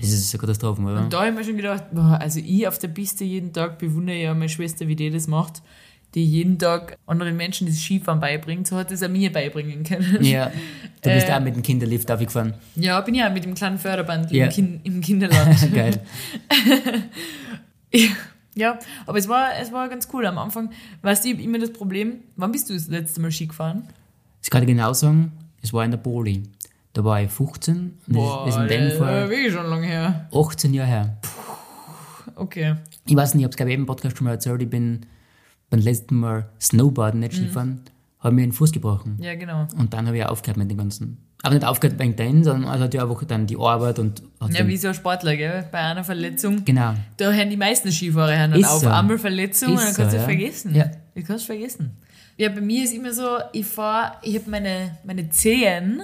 Das ist eine Katastrophe, oder? Und da habe ich mir schon gedacht, boah, also ich auf der Piste jeden Tag bewundere ja meine Schwester, wie die das macht, die jeden Tag anderen Menschen das Skifahren beibringt. So hat es auch mir beibringen können. Ja. Du bist Äh. auch mit dem Kinderlift aufgefahren. Ja, bin ja mit dem kleinen Förderband Ja. im, kind, im Kinderland. Geil. ja, aber es war, es war ganz cool am Anfang. Weißt du, ich hab immer das Problem, wann bist du das letzte Mal Ski gefahren? Ich kann dir genau sagen, es war in der Poli. Da war ich 15 und das ist in dem Fall wirklich schon lange her. 18 Jahre her. Okay. Ich weiß nicht, ich habe es glaube ich eben im Podcast schon mal erzählt, ich bin beim letzten Mal Snowboarden, Mhm. nicht Skifahren, habe mir den Fuß gebrochen. Ja, genau. Und dann habe ich auch aufgehört mit dem Ganzen. Aber nicht aufgehört wegen dem, sondern also hat ja einfach dann die Arbeit und Ja, wie so ein Sportler, gell? Bei einer Verletzung. Genau. Da hören die meisten Skifahrer hören dann Ist auf. so. Einmal Verletzung Ist und dann kannst so, du ja. vergessen. Ja. Du kannst vergessen. Ja, bei mir ist immer so, ich fahr, ich habe meine, meine Zehen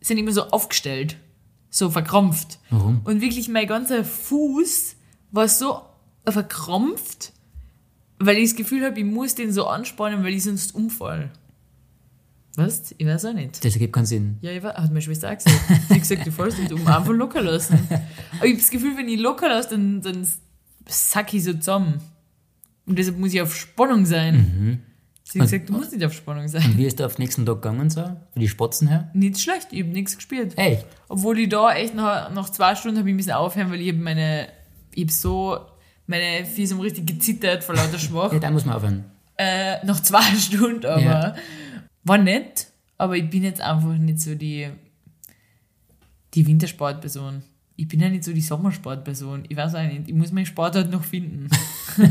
sind immer so aufgestellt. So verkrampft. Warum? Und wirklich mein ganzer Fuß war so verkrampft, weil ich das Gefühl habe, ich muss den so anspannen, weil ich sonst umfall. Was? Ich weiß auch nicht. Das ergibt keinen Sinn. Ja, ich weiß, hat meine Schwester auch gesagt. Sie hat gesagt, du fällst nicht um, einfach locker lassen. Aber ich habe das Gefühl, wenn ich locker lasse, dann, dann sack ich so zusammen. Und deshalb muss ich auf Spannung sein. Sie hat Und- gesagt, du musst nicht auf Spannung sein. Und wie ist der auf den nächsten Tag gegangen, so? Für die Spatzen her? Nicht schlecht, ich habe nichts gespielt. Echt? Obwohl ich da echt nach, nach zwei Stunden habe ich ein bisschen aufhören, weil ich habe meine, ich habe so, meine Füße haben richtig gezittert vor lauter Schwach. Ja, da muss man aufhören. äh, nach zwei Stunden, aber Ja. War nett. Aber ich bin jetzt einfach nicht so die, die Wintersportperson. Ich bin ja nicht so die Sommersportperson. Ich weiß auch nicht. Ich muss meinen Sport halt noch finden.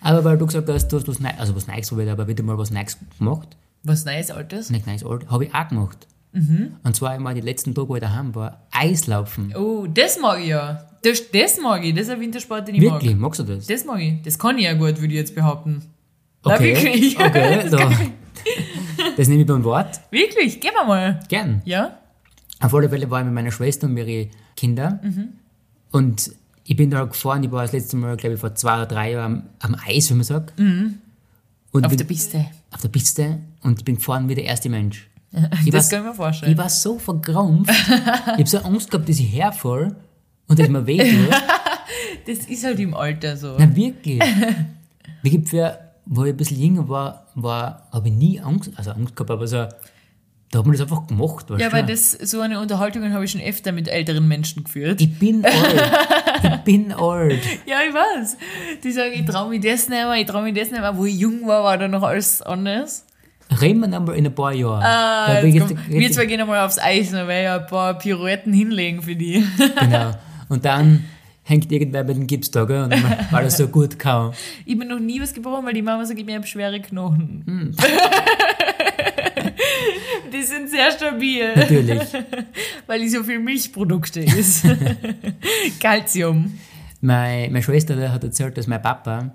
Aber weil du gesagt hast, du hast was Neues, also was Neues probiert, aber wieder mal was Neues gemacht. Was Neues, Altes? Nicht Neues, alt, habe ich auch gemacht. Und zwar einmal die letzten Tage, wo ich daheim war, Eislaufen. Oh, das mag ich ja. Das, das mag ich. Das ist ein Wintersport, den ich mag. Wirklich, magst du das? Das mag ich. Das kann ich ja gut, würde ich jetzt behaupten. Na, Okay, wirklich. okay, das, ich. Das nehme ich beim Wort. wirklich, gehen wir mal. Gern. Ja? Auf alle Fälle war ich mit meiner Schwester und ihre Kinder. Mhm. Und ich bin da gefahren, ich war das letzte Mal, glaube ich, vor zwei oder drei Jahren am, am Eis, wie man sagt. Und Mhm. Auf bin, der Piste. auf der Piste und ich bin gefahren wie der erste Mensch. Ich Das war, kann ich mir vorstellen. ich war so verkrampft. ich habe so Angst gehabt, dass ich herfall und dass mir weh tut. Das ist halt im Alter so. Na wirklich. Wie gibt für, wo ich ein bisschen jünger war, war habe ich nie Angst, also Angst gehabt, aber so, da hat man das einfach gemacht. Ja, aber das, so eine Unterhaltung habe ich schon öfter mit älteren Menschen geführt. ich bin alt. ich bin alt. Ja, ich weiß. Die sagen, ich traue mich das nicht mehr, ich traue mich das nicht mehr. Wo ich jung war, war da noch alles anders. Reden wir nochmal in ein paar Jahren. Ah, jetzt komm, wir zwei gehen einmal aufs Eis, dann werde ich ein paar Pirouetten hinlegen für die. Genau. Und dann hängt irgendwer bei den Gips da, gell? Und weil er so gut kann. Ich bin noch nie was gebrochen, weil die Mama sagt, ich habe schwere Knochen. Hm. die sind sehr stabil, Natürlich. weil ich so viel Milchprodukte ist. Calcium. Meine, meine Schwester hat erzählt, dass mein Papa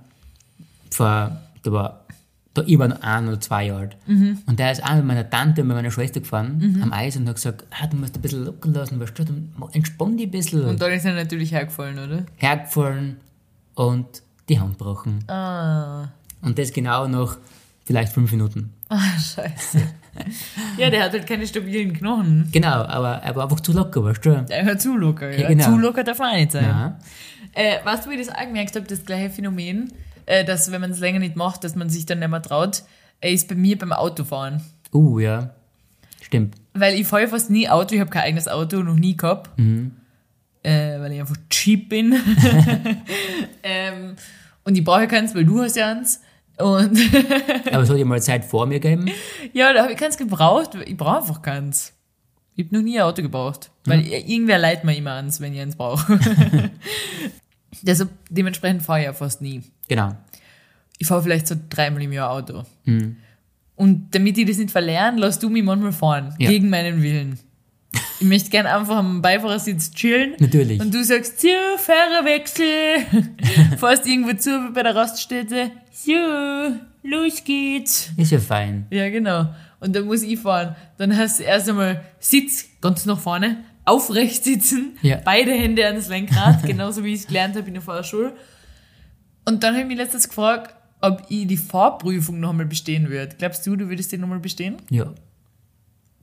vor, da war, da, ich war noch ein oder zwei Jahre alt. Mhm. Und der ist auch mit meiner Tante und mit meiner Schwester gefahren am Eis und hat gesagt, ah, du musst ein bisschen locker lassen, weißt du, entspann dich ein bisschen. Und dann ist er natürlich hergefallen, oder? hergefallen und die Hand gebrochen. Ah. Und das genau nach vielleicht fünf Minuten. Ah, scheiße. ja, der hat halt keine stabilen Knochen. Genau, aber er war einfach zu locker, weißt du? Der hört zu locker, ja. Ja, genau. Zu locker darf man auch nicht sein. Äh, weißt du, ich das auch gemerkt habe, das gleiche Phänomen, äh, dass wenn man es länger nicht macht, dass man sich dann nicht mehr traut, äh, ist bei mir beim Autofahren. Uh, ja. Stimmt. Weil ich fahre fast nie Auto, ich habe kein eigenes Auto, noch nie gehabt. Äh, weil ich einfach cheap bin. ähm, und ich brauche keins, weil du hast ja eins. Und Aber es hat ja mal Zeit vor mir gegeben. ja, da habe ich keins gebraucht. Ich brauche einfach keins. Ich habe noch nie ein Auto gebraucht. Weil irgendwer leiht mir immer ans, wenn ich eins brauche. Deshalb, dementsprechend fahre ich ja fast nie. Genau. Ich fahre vielleicht so dreimal im Jahr Auto. Und damit ich das nicht verlernen, lass du mich manchmal fahren. Ja. Gegen meinen Willen. Ich möchte gern einfach am Beifahrersitz chillen. Natürlich. Und du sagst, so, Fahrerwechsel. Fährst irgendwo zu bei der Raststätte. So, los geht's. Ist ja fein. Ja, genau. Und dann muss ich fahren. Dann hast du erst einmal Sitz ganz nach vorne, aufrecht sitzen, Ja. beide Hände ans Lenkrad, genauso wie ich es gelernt habe in der Fahrschule. Und dann habe ich mich letztens gefragt, ob ich die Fahrprüfung noch einmal bestehen würde. Glaubst du, du würdest die noch mal bestehen? Ja.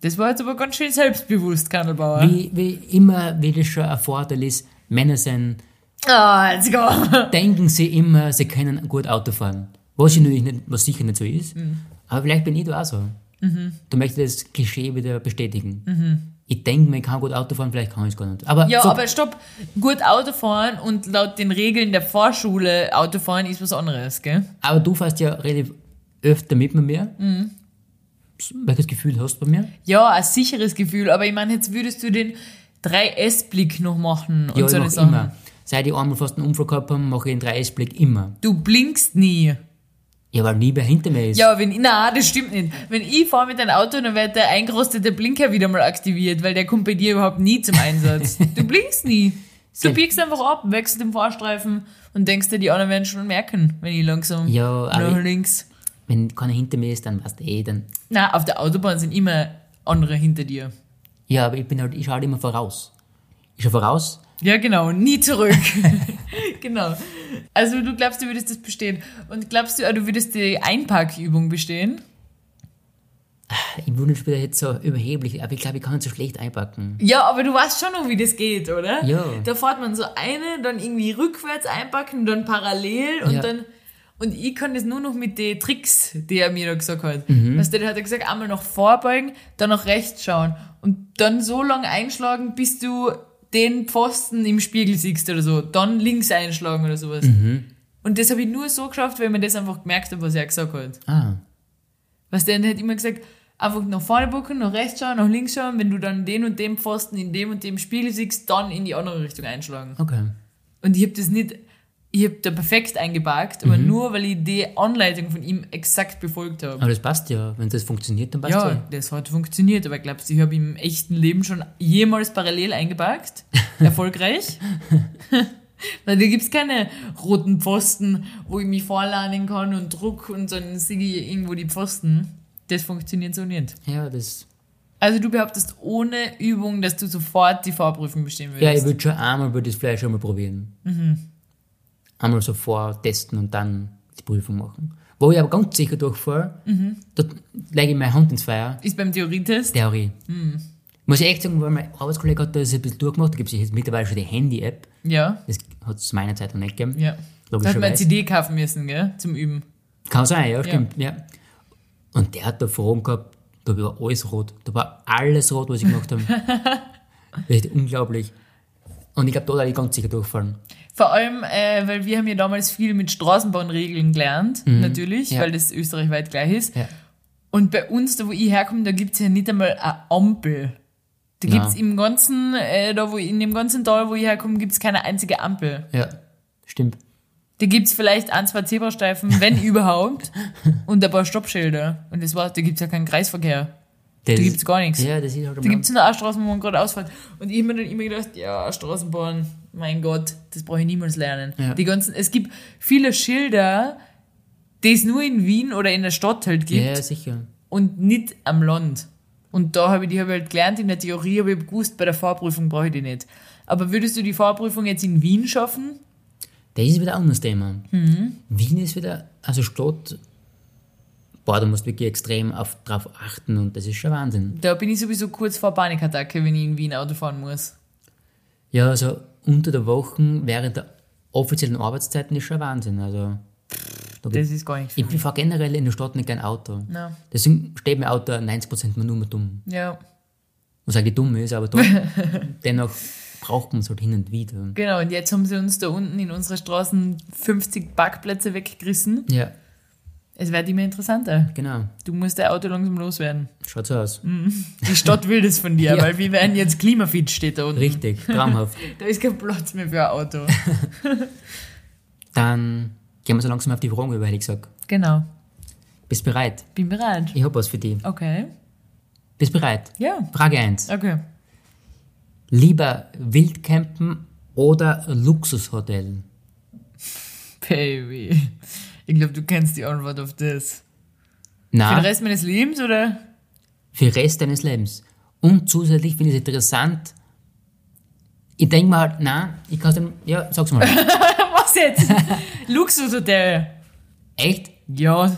Das war jetzt aber ganz schön selbstbewusst, Kandelbauer. Wie, wie immer, wie das schon ein Vorteil ist, Männer sind, Ah, let's go. denken sie immer, sie können gut Auto fahren. Was, ich nicht, was sicher nicht so ist. Aber vielleicht bin ich da auch so. Du möchtest das Klischee wieder bestätigen. Ich denke mir, ich kann gut Auto fahren, vielleicht kann ich es gar nicht. Aber, Ja, so, aber stopp. Gut Autofahren und laut den Regeln der Vorschule Autofahren ist was anderes, gell? aber du fährst ja relativ öfter mit mir. Mhm. Welches Gefühl hast du bei mir? Ja, ein sicheres Gefühl, aber ich meine, jetzt würdest du den 3S-Blick noch machen und Ja, so ich mach Sachen. immer. Seit ich einmal fast einen Unfall gehabt habe, mache ich den 3S-Blick immer. Du blinkst nie. Ja, weil nie wer hinter mir ist. Ja, wenn ich, na, das stimmt nicht. Wenn ich fahre mit einem Auto, dann wird der eingerostete Blinker wieder mal aktiviert, weil der kommt bei dir überhaupt nie zum Einsatz. du blinkst nie. Du biegst einfach ab, wechselst den Fahrstreifen und denkst dir, die anderen werden schon merken, wenn ich langsam Ja, nach links. Wenn keiner hinter mir ist, dann weißt du eh, dann. Na, auf der Autobahn sind immer andere hinter dir. Ja, aber ich bin halt, ich schaue halt immer voraus. Ich schaue voraus. Ja, genau, nie zurück. genau. Also du glaubst, du würdest das bestehen. Und glaubst du, du würdest die Einparkübung bestehen? Ich würde später jetzt so überheblich, aber ich glaube, ich kann nicht so schlecht einpacken. Ja, aber du weißt schon noch, wie das geht, oder? Ja. Da fährt man so eine, dann irgendwie rückwärts einpacken, dann parallel und Ja. dann. Und ich kann das nur noch mit den Tricks, die er mir da gesagt hat. Mhm. Weißt du, der hat er gesagt, einmal nach vorbeugen, dann nach rechts schauen und dann so lange einschlagen, bis du den Pfosten im Spiegel siehst oder so. Dann links einschlagen oder sowas. Mhm. Und das habe ich nur so geschafft, weil man das einfach gemerkt hat, was er gesagt hat. Ah, du, der hat immer gesagt, einfach nach vorne bucken, nach rechts schauen, nach links schauen, wenn du dann den und den Pfosten in dem und dem Spiegel siehst, dann in die andere Richtung einschlagen. okay. Und ich habe das nicht, ich habe da perfekt eingeparkt, aber nur, weil ich die Anleitung von ihm exakt befolgt habe. Aber das passt ja. Wenn das funktioniert, dann passt Ja, ja. das hat funktioniert, aber glaubst du, ich habe im echten Leben schon jemals parallel eingeparkt? Erfolgreich? Weil da gibt's keine roten Pfosten, wo ich mich vorladen kann und druck und dann sehe ich irgendwo die Pfosten. Das funktioniert so nicht. Ja, das. Also du behauptest ohne Übung, dass du sofort die Fahrprüfung bestehen Ja, ich würdest. würde schon einmal würde das vielleicht schon mal probieren. Mhm. Einmal so vortesten und dann die Prüfung machen. Wo ich aber ganz sicher durchfahre, Mhm. dort lege ich meine Hand ins Feuer. Ist beim Theorietest? Theorie. Mhm. Muss ich echt sagen, weil mein Arbeitskollege hat das ein bisschen durchgemacht. Da gibt es jetzt mittlerweile schon die Handy-App. Ja. Das hat es meiner Zeit noch nicht gegeben. Ja. Da hat man eine. CD kaufen müssen, gell? Zum Üben. Kann sein, ja, stimmt. Ja. Und der hat da Fragen gehabt, da war alles rot. Da war alles rot, was ich gemacht habe. Richtig unglaublich. Und ich glaube, da werde ich ganz sicher durchfallen. Vor allem, äh, weil wir haben ja damals viel mit Straßenbahnregeln gelernt, natürlich, Ja. weil das österreichweit gleich ist. Ja. Und bei uns, da wo ich herkomme, da gibt's ja nicht einmal eine Ampel. Da Ja. gibt's im ganzen, äh, da wo in dem ganzen Tal, wo ich herkomme, gibt's keine einzige Ampel. Ja, stimmt. Da gibt's vielleicht ein, zwei Zebrastreifen, wenn überhaupt, und ein paar Stoppschilder. Und das war's, da gibt's ja keinen Kreisverkehr. Das, Da gibt's gar nichts. Ja, das ist halt Da gibt's nur eine Straße, wo man gerade ausfällt. Und ich habe mir dann immer gedacht, ja, Straßenbahn, mein Gott, das brauche ich niemals lernen. Ja. Die ganzen, es gibt viele Schilder, die es nur in Wien oder in der Stadt halt gibt Ja, sicher. und nicht am Land. Und da habe ich die hab ich halt gelernt in der Theorie, aber ich gewusst, bei der Fahrprüfung brauche ich die nicht. Aber würdest du die Fahrprüfung jetzt in Wien schaffen? Das ist wieder ein anderes Thema. Mhm. Wien ist wieder, also Stadt, boah, da musst du wirklich extrem auf, drauf achten und das ist schon Wahnsinn. Da bin ich sowieso kurz vor Panikattacke, wenn ich in Wien Auto fahren muss. Ja, also unter der Woche, während der offiziellen Arbeitszeiten ist schon Wahnsinn. Also, da Das ist gar nicht viel. ich fahre generell in der Stadt nicht gern Auto. Ja. Deswegen steht mein Auto 90% nur mehr dumm. ja, Was eigentlich dumm ist, aber doch, dennoch braucht man es halt hin und wieder. genau. Und jetzt haben sie uns da unten in unserer Straßen 50 Parkplätze weggerissen. Ja, Es wird immer interessanter. genau. Du musst dein Auto langsam loswerden. Schaut so aus. Die Stadt will das von dir, Ja. weil wir werden jetzt klimafit, steht da unten. Richtig, traumhaft. Da ist kein Platz mehr für ein Auto. Dann gehen wir so langsam auf die Fragen über, hätte ich gesagt. genau. Bist bereit? Bin bereit. Ich habe was für dich. Okay. Bist bereit? Ja. Frage 1. Okay. Lieber Wildcampen oder Luxushotel? Baby. Ich glaube, du kennst die Antwort auf das. Für Na, den Rest meines Lebens, oder? für den Rest deines Lebens. Und zusätzlich finde ich es interessant. Ich denke mal halt, nein, ich kann es dann, ja, sag's mal. Was jetzt? Luxushotel. Echt? Ja.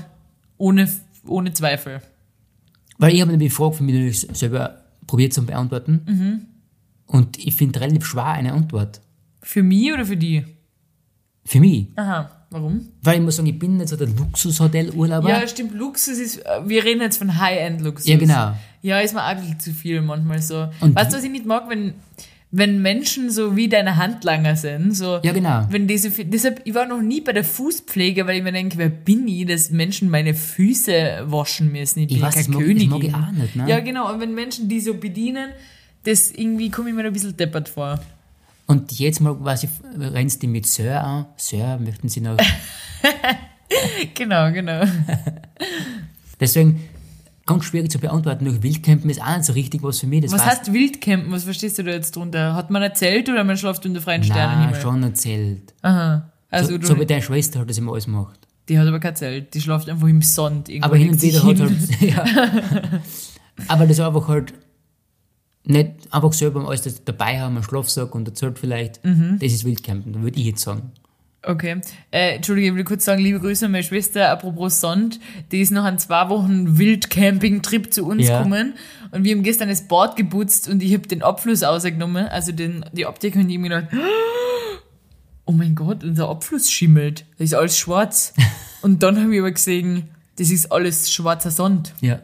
Ohne, ohne Zweifel. Weil ich habe nämlich die Frage von mir natürlich selber probiert zu beantworten. Mhm. Und ich finde relativ schwer eine Antwort. Für mich oder für die? Für mich. Aha. Warum? Weil ich muss sagen, ich bin nicht so der Luxushotel-Urlauber. Ja, stimmt. Luxus ist, äh, wir reden jetzt von High-End-Luxus. Ja, genau. Ja, ist mir auch ein bisschen zu viel manchmal so. Und weißt du, was ich nicht mag, wenn, wenn Menschen so wie deine Handlanger sind, so. Ja, genau. Wenn die so viel, deshalb, ich war noch nie bei der Fußpflege, weil ich mir denke, wer bin ich, dass Menschen meine Füße waschen müssen? Ich bin Ich weiß, keine das mag- das Königin. mag ich auch nicht, ne? Ja, genau. Und wenn Menschen die so bedienen, das irgendwie komme ich mir ein bisschen deppert vor. Und jetzt mal quasi rennst du mit Sir an. Sir, möchten Sie noch. Genau, genau. Deswegen ganz schwierig zu beantworten. Durch Wildcampen ist auch nicht so richtig was für mich. Das Was heißt Wildcampen? Was verstehst du da jetzt drunter? Hat man ein Zelt oder man schläft unter freien Sternenhimmel? Nein, schon erzählt. Aha. Also so, so wie deine Schwester halt das immer alles macht. die hat aber kein Zelt. Die schläft einfach im Sand. Irgendwo Aber hin und wieder hat halt. Ja. Aber das einfach halt nicht einfach selber alles das dabei haben, einen Schlafsack und ein Zelt vielleicht. Mhm. Das ist Wildcampen, würde ich jetzt sagen. Okay. Äh, Entschuldige, ich will kurz sagen, liebe Grüße an meine Schwester, apropos Sand, die ist noch an zwei Wochen Wildcamping-Trip zu uns Ja. gekommen und wir haben gestern das Bad geputzt und ich habe den Abfluss ausgenommen, also den, die Abdeckung, und ich mir gedacht, oh mein Gott, unser Abfluss schimmelt, da ist alles schwarz. und dann habe ich aber gesehen, das ist alles schwarzer Sand Ja.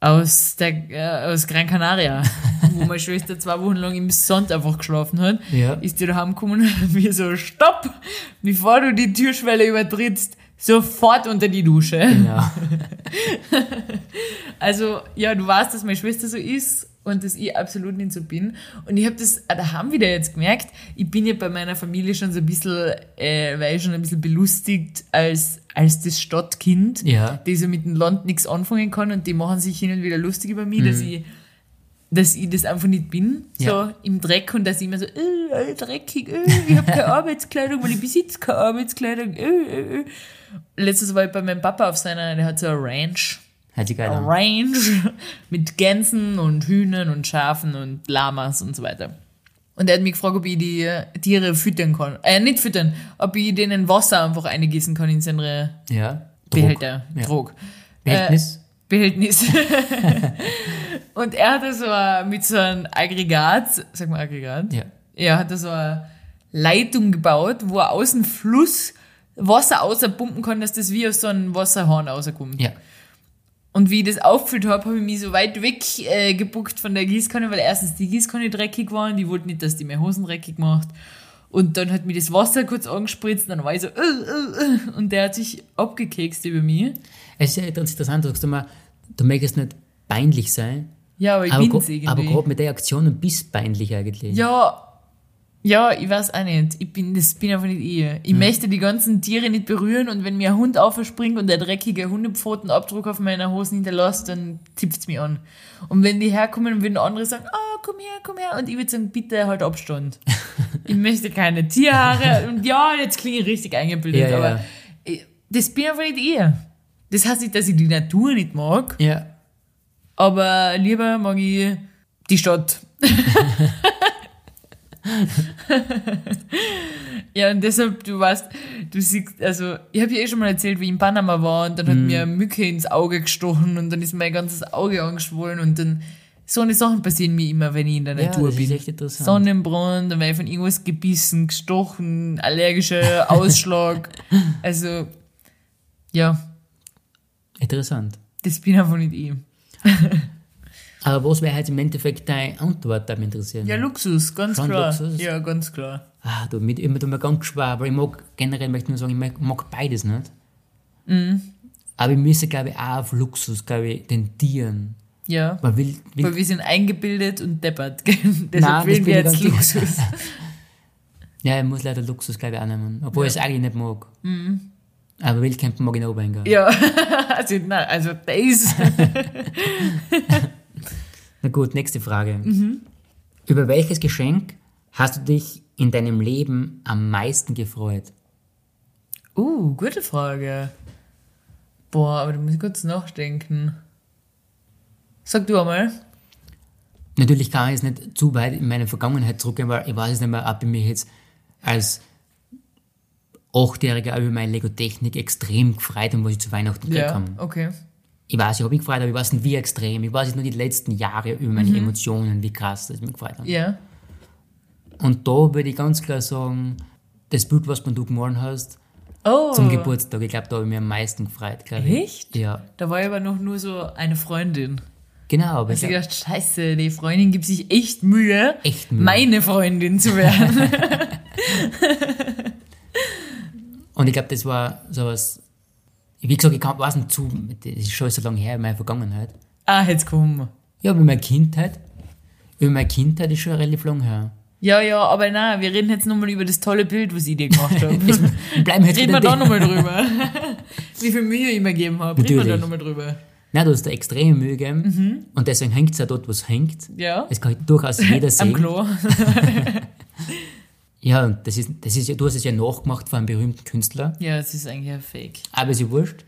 Aus, der, äh, aus Gran Canaria, wo meine Schwester zwei Wochen lang im Sand einfach geschlafen hat, Ja. ist die daheim gekommen und wir so, stopp, bevor du die Türschwelle übertrittst, sofort unter die Dusche. Genau. Also, ja, du weißt, dass meine Schwester so ist und dass ich absolut nicht so bin. Und ich habe das da haben wieder jetzt gemerkt, ich bin ja bei meiner Familie schon so ein bisschen, äh, war ich schon ein bisschen belustigt als, als das Stadtkind, Ja. die so mit dem Land nichts anfangen kann und die machen sich hin und wieder lustig über mich, dass ich dass ich das einfach nicht bin, so Ja. im Dreck und dass ich immer so, äh, äh, dreckig, äh, ich habe keine Arbeitskleidung, weil ich besitze keine Arbeitskleidung. Äh, äh, äh. Letztes war ich bei meinem Papa auf seiner, der hat so eine Ranch, Hört sich geil eine an. Ranch mit Gänsen und Hühnern und Schafen und Lamas und so weiter. Und er hat mich gefragt, ob ich die Tiere füttern kann. Äh, nicht füttern, ob ich denen Wasser einfach eingießen kann in seine Ja. Behälter, Ja. Drog. Behältnis. Behältnis. und er hatte so ein, mit so einem Aggregat, sag mal Aggregat, Ja. er hatte so eine Leitung gebaut, wo er aus dem Fluss Wasser außerpumpen kann, dass das wie aus so einem Wasserhahn rauskommt. Ja. Und wie ich das aufgefüllt habe, habe ich mich so weit weg äh, gebuckt von der Gießkanne, weil erstens die Gießkanne dreckig war und ich wollte nicht, dass die meine Hosen dreckig macht. Und dann hat mir das Wasser kurz angespritzt und dann war ich so, äh, äh, und der hat sich abgekekst über mich. Es ist ja ganz interessant, du sagst immer, du möchtest nicht peinlich sein, Ja, aber ich bin's gro- irgendwie. aber gerade mit der Aktion bist peinlich eigentlich. Ja, ja, ich weiß auch nicht. Ich bin, das bin einfach nicht ich. Ich möchte die ganzen Tiere nicht berühren und wenn mir ein Hund aufspringt und der dreckige Hundepfotenabdruck auf meiner Hose hinterlässt, dann zipft's mich an. Und wenn die herkommen und würden andere sagen, ah, komm her, komm her, und ich würde sagen, bitte halt Abstand. ich möchte keine Tierhaare und ja, jetzt klinge ich richtig eingebildet, Ja, ja. aber ich, das bin einfach nicht ich. Das heißt nicht, dass ich die Natur nicht mag, Ja. aber lieber mag ich die Stadt. ja, und deshalb, du weißt, du siehst, also, ich habe ja eh schon mal erzählt, wie ich in Panama war und dann hat mir eine Mücke ins Auge gestochen und dann ist mein ganzes Auge angeschwollen und dann, so eine Sachen passieren mir immer, wenn ich in der Ja, Natur bin. Sonnenbrand, dann werde ich von irgendwas gebissen, gestochen, allergischer Ausschlag. also, ja, Interessant. das bin einfach nicht ich. Aber was wäre halt im Endeffekt deine Antwort, da mich interessieren? Ja, Luxus, ganz Schon klar. Luxus? Ja, ganz klar. Ah, du, mit, immer mir ganz schwer, aber ich mag generell, möchte nur sagen, ich mag, mag beides nicht. Mhm. Aber ich müsste, glaube ich, auch auf Luxus, glaube ich, tendieren. Ja. Man will, will Weil wir sind eingebildet und deppert. Deshalb das wählen bin wir ich jetzt Luxus. ja, ich muss leider Luxus, glaube ich, auch nehmen. Obwohl ich es eigentlich nicht mag. Mhm. Aber Wildcampen mag ich noch reingehen. ja, also, nein, also das. Na gut, nächste Frage. Mhm. Über welches Geschenk hast du dich in deinem Leben am meisten gefreut? Uh, gute Frage. Boah, aber da muss ich kurz nachdenken. Sag du einmal. Natürlich kann ich jetzt nicht zu weit in meine Vergangenheit zurückgehen, weil ich weiß es nicht mehr, ob ich mich jetzt als Achtjähriger über meine Lego-Technik extrem gefreut habe, was ich zu Weihnachten gekriegt Ja, habe. okay. Ich weiß, ich habe mich gefreut, aber ich weiß nicht, wie extrem. Ich weiß jetzt nur die letzten Jahre über meine Emotionen, wie krass das mich gefreut hat. Mhm. Ja. Und da würde ich ganz klar sagen, das Bild, was du gemalt hast, Oh. zum Geburtstag, ich glaube, da habe ich mich am meisten gefreut, glaube ich. Echt? Ja, Da war ich aber noch nur so eine Freundin. genau. Aber Ich ich hab glaub, gedacht, scheiße, die Freundin gibt sich echt Mühe, Echt Mühe. meine Freundin zu werden. und ich glaube, das war sowas, wie gesagt, ich kann, weiß nicht zu, das ist schon so lange her in meiner Vergangenheit. ah, jetzt komm. Ja, über meine Kindheit, über meine Kindheit ist schon relativ lang her. Ja, ja, aber na, wir reden jetzt nochmal über das tolle Bild, was ich dir gemacht habe. Wir bleiben jetzt Reden wir da nochmal drüber. Wie viel Mühe ich mir gegeben habe. Reden wir da nochmal drüber. Nein, du hast da extreme Mühe gegeben Mhm. und deswegen hängt es ja dort, was hängt. Ja. Es kann durchaus jeder Am sehen. Klo. Ja, und das ist, das ist ja, du hast es ja nachgemacht von einem berühmten Künstler, Ja, es ist eigentlich ein Fake. aber sie wurscht,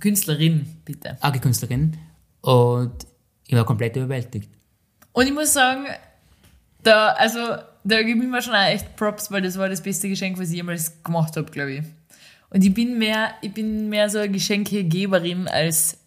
Künstlerin, bitte. auch eine Künstlerin. Und ich war komplett überwältigt. Und ich muss sagen, da, also, da gebe ich mir schon auch echt Props, weil das war das beste Geschenk, was ich jemals gemacht habe, glaube ich. Und ich bin mehr, ich bin mehr so eine Geschenkegeberin als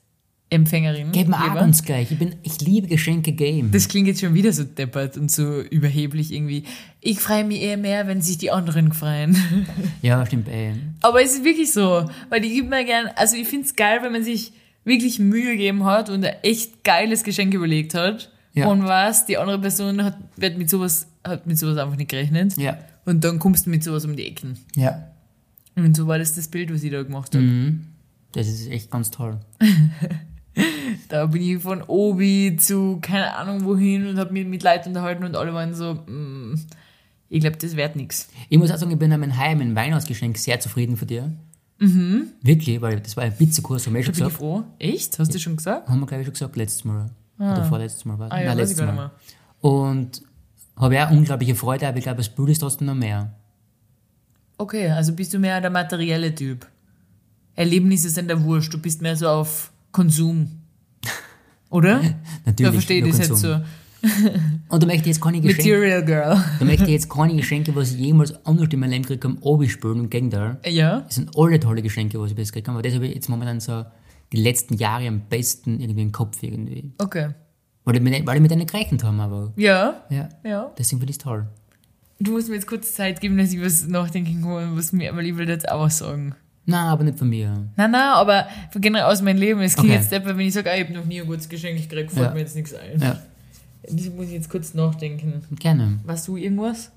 Empfängerin. Auch Geber. ganz gleich. Ich, bin, ich liebe Geschenke geben. Das klingt jetzt schon wieder so deppert und so überheblich irgendwie. Ich freue mich eher mehr, wenn sich die anderen freuen. ja, stimmt. Ey. Aber es ist wirklich so, weil ich gebe mir gern, also ich finde es geil, wenn man sich wirklich Mühe gegeben hat und ein echt geiles Geschenk überlegt hat Ja. und weiß, die andere Person hat, wird mit sowas, hat mit sowas einfach nicht gerechnet. Ja. Und dann kommst du mit sowas um die Ecken. Ja. Und so war das das Bild, was ich da gemacht habe. Mhm. Das ist echt ganz toll. Da bin ich von Obi zu keine Ahnung wohin und habe mich mit Leuten unterhalten und alle waren so, mm, ich glaube, das wird nichts. Ich muss auch sagen, ich bin an meinem Heim, ein Weihnachtsgeschenk sehr zufrieden von dir. Mhm. Wirklich, weil das war ein Pizzakurs, haben wir schon Bin ich gesagt. froh. Echt? Hast du schon gesagt? Haben wir, glaube ich, schon gesagt, letztes Mal. Oder vorletztes Mal war es. Ah ja, Nein, letztes Mal. mehr. Und habe auch unglaubliche Freude, aber ich glaube, das Bild ist trotzdem noch mehr. Okay, also bist du mehr der materielle Typ. Erlebnisse sind der Wurscht, du bist mehr so auf Konsum. Oder? Natürlich. Ja, verstehe nur das jetzt so. Und da möchte ich jetzt keine Geschenke, Material Girl. da möchte ich jetzt keine Geschenke, was ich jemals anders in meinem Leben gekriegt habe, und Gegenteil. Ja? Das sind alle tolle Geschenke, was ich bis jetzt gekriegt habe. Aber das habe ich jetzt momentan so die letzten Jahre am besten irgendwie im Kopf irgendwie. Okay. Weil ich mit, weil ich mit denen gerechnet habe, aber Ja? ja. Ja. Deswegen finde ich es toll. Du musst mir jetzt kurz Zeit geben, dass ich was nachdenken kann, was mir, weil ich will jetzt auch was sagen. Nein, aber nicht von mir. Nein, nein, aber generell aus meinem Leben. Es klingt Okay. jetzt deppert, wenn ich sage, ah, ich habe noch nie ein gutes Geschenk gekriegt, fällt Ja. mir jetzt nichts ein. Ja, Deswegen muss ich jetzt kurz nachdenken. gerne. Weißt du irgendwas?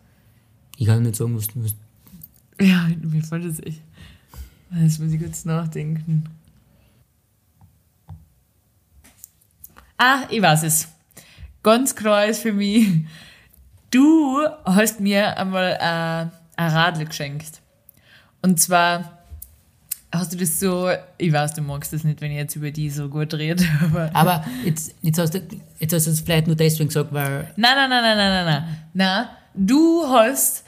Ich kann nicht sagen, was du was Ja, mir fällt das echt. Jetzt muss ich kurz nachdenken. Ah, ich weiß es. Ganz klar ist für mich, du hast mir einmal äh, ein Radl geschenkt. Und zwar hast du das so, ich weiß, du magst das nicht, wenn ich jetzt über die so gut rede, aber. Aber jetzt, jetzt, hast du, jetzt hast du es vielleicht nur deswegen gesagt, weil. Nein, nein, nein, nein, nein, nein, nein. Nein, du hast,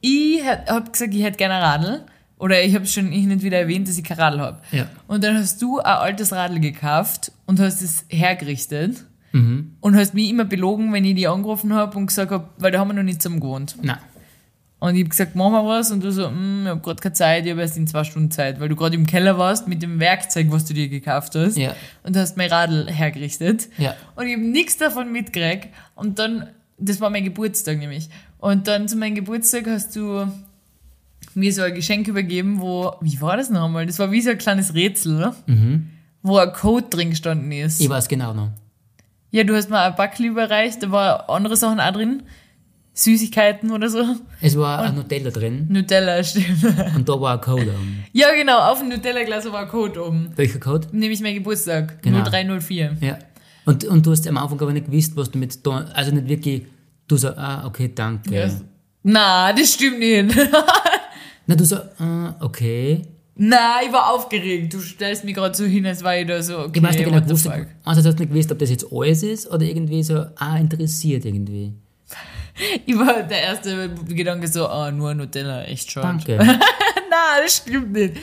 ich hab gesagt, ich hätte gerne ein Radl. Oder ich habe schon ich nicht wieder erwähnt, dass ich kein Radl habe. Ja. Und dann hast du ein altes Radl gekauft und hast es hergerichtet. Und hast mich immer belogen, wenn ich die angerufen habe und gesagt habe, weil da haben wir noch nicht zusammen gewohnt. Nein. Und ich habe gesagt, machen wir was. Und du so, mm, ich habe gerade keine Zeit, ich habe erst in zwei Stunden Zeit, weil du gerade im Keller warst mit dem Werkzeug, was du dir gekauft hast. Ja. Und hast mein Radl hergerichtet. Ja. Und ich habe nichts davon mitgekriegt. Und dann, das war mein Geburtstag nämlich. Und dann zu meinem Geburtstag hast du mir so ein Geschenk übergeben, wo, wie war das nochmal? Das war wie so ein kleines Rätsel, wo ein Code drin gestanden ist. Ich weiß genau noch. Ja, du hast mir ein Backel überreicht, da war andere Sachen auch drin. Süßigkeiten oder so. Es war ein Nutella drin Nutella, stimmt. und da war ein Code. oben. Ja, genau, auf dem Nutella-Glas war ein Code oben. Welcher Code? Nämlich mein Geburtstag. Genau. 0304. Ja. Und, und du hast am Anfang aber nicht gewusst, was du mit da, also nicht wirklich, du so, ah, okay, danke. Ja. Na, das stimmt nicht. Na, du so, ah, okay. Na, ich war aufgeregt. Du stellst mich gerade so hin, als war ich da so, okay, Ich weiß nicht genau, fuck. also hast du nicht gewusst, ob das jetzt alles ist oder irgendwie so, ah, interessiert irgendwie. Ich war der erste Gedanke so, ah, nur Nutella, echt schade. Danke. Na, das stimmt nicht.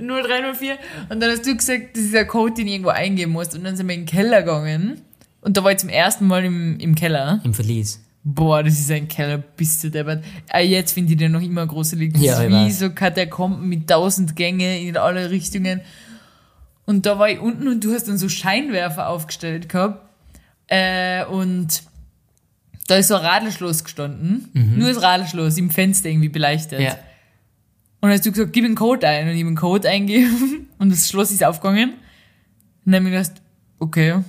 Nur 304. Und dann hast du gesagt, das ist ein Code, den ich irgendwo eingeben musst. Und dann sind wir in den Keller gegangen. Und da war ich zum ersten Mal im, im Keller. Im Verlies. Boah, das ist ein Keller, bist du deppert. Ah, jetzt finde ich den noch immer gruselig. Das Ja, ist wie so Katakomben mit tausend Gänge in alle Richtungen. Und da war ich unten und du hast dann so Scheinwerfer aufgestellt gehabt. Äh, und da ist so ein Radlschloss gestanden. Nur das Radlschloss im Fenster irgendwie beleuchtet. Mhm. Ja. Und dann hast du gesagt, gib einen Code ein. Und ich habe einen Code eingegeben und das Schloss ist aufgegangen. Und dann habe ich gedacht, okay.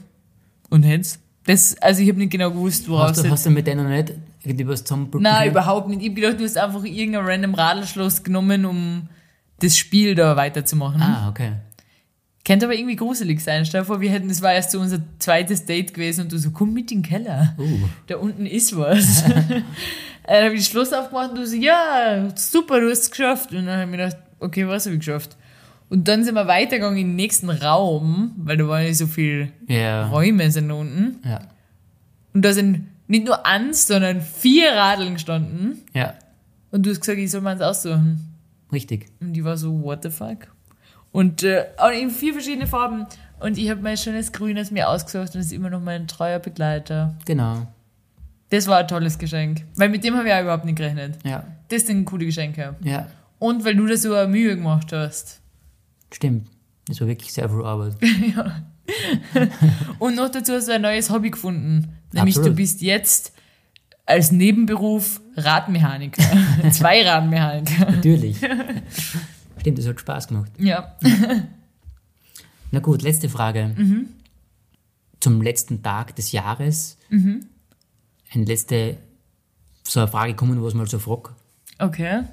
Und jetzt? Das, also ich habe nicht genau gewusst, woraus Hast du, hast du mit denen nicht irgendwie was zusammenbrücken Nein, überhaupt nicht. Ich hab gedacht, du hast einfach irgendein random Radlschloss genommen, um das Spiel da weiterzumachen. Ah, okay. Könnte aber irgendwie gruselig sein. Stell dir vor, wir hätten, das war erst so unser zweites Date gewesen und du so, komm mit in den Keller. Uh. Da unten ist was. dann habe ich das Schloss aufgemacht und du so, ja, super, du hast es geschafft. Und dann habe ich mir gedacht, okay, was habe ich geschafft? Und dann sind wir weitergegangen in den nächsten Raum, weil da waren nicht so viele Ja. Räume sind da unten. Ja. Und da sind nicht nur eins, sondern vier Radeln gestanden. Ja. Und du hast gesagt, ich soll mir eins aussuchen. Richtig. Und die war so, what the fuck? Und äh, in vier verschiedene Farben. Und ich habe mein schönes Grünes mir ausgesucht und ist immer noch mein treuer Begleiter. Genau. Das war ein tolles Geschenk. Weil mit dem habe ich auch überhaupt nicht gerechnet. Ja. Das sind coole Geschenke. Ja. Und weil du da so eine Mühe gemacht hast. Stimmt. Das war wirklich sehr viel Arbeit. Und noch dazu hast du ein neues Hobby gefunden. Nämlich Absolut. du bist jetzt als Nebenberuf Radmechaniker. Zwei Radmechaniker. Natürlich. Stimmt, das hat Spaß gemacht. Ja. Na gut, letzte Frage. Mhm. Zum letzten Tag des Jahres. Mhm. Eine letzte, so eine Frage kommen, was man so fragt. Okay.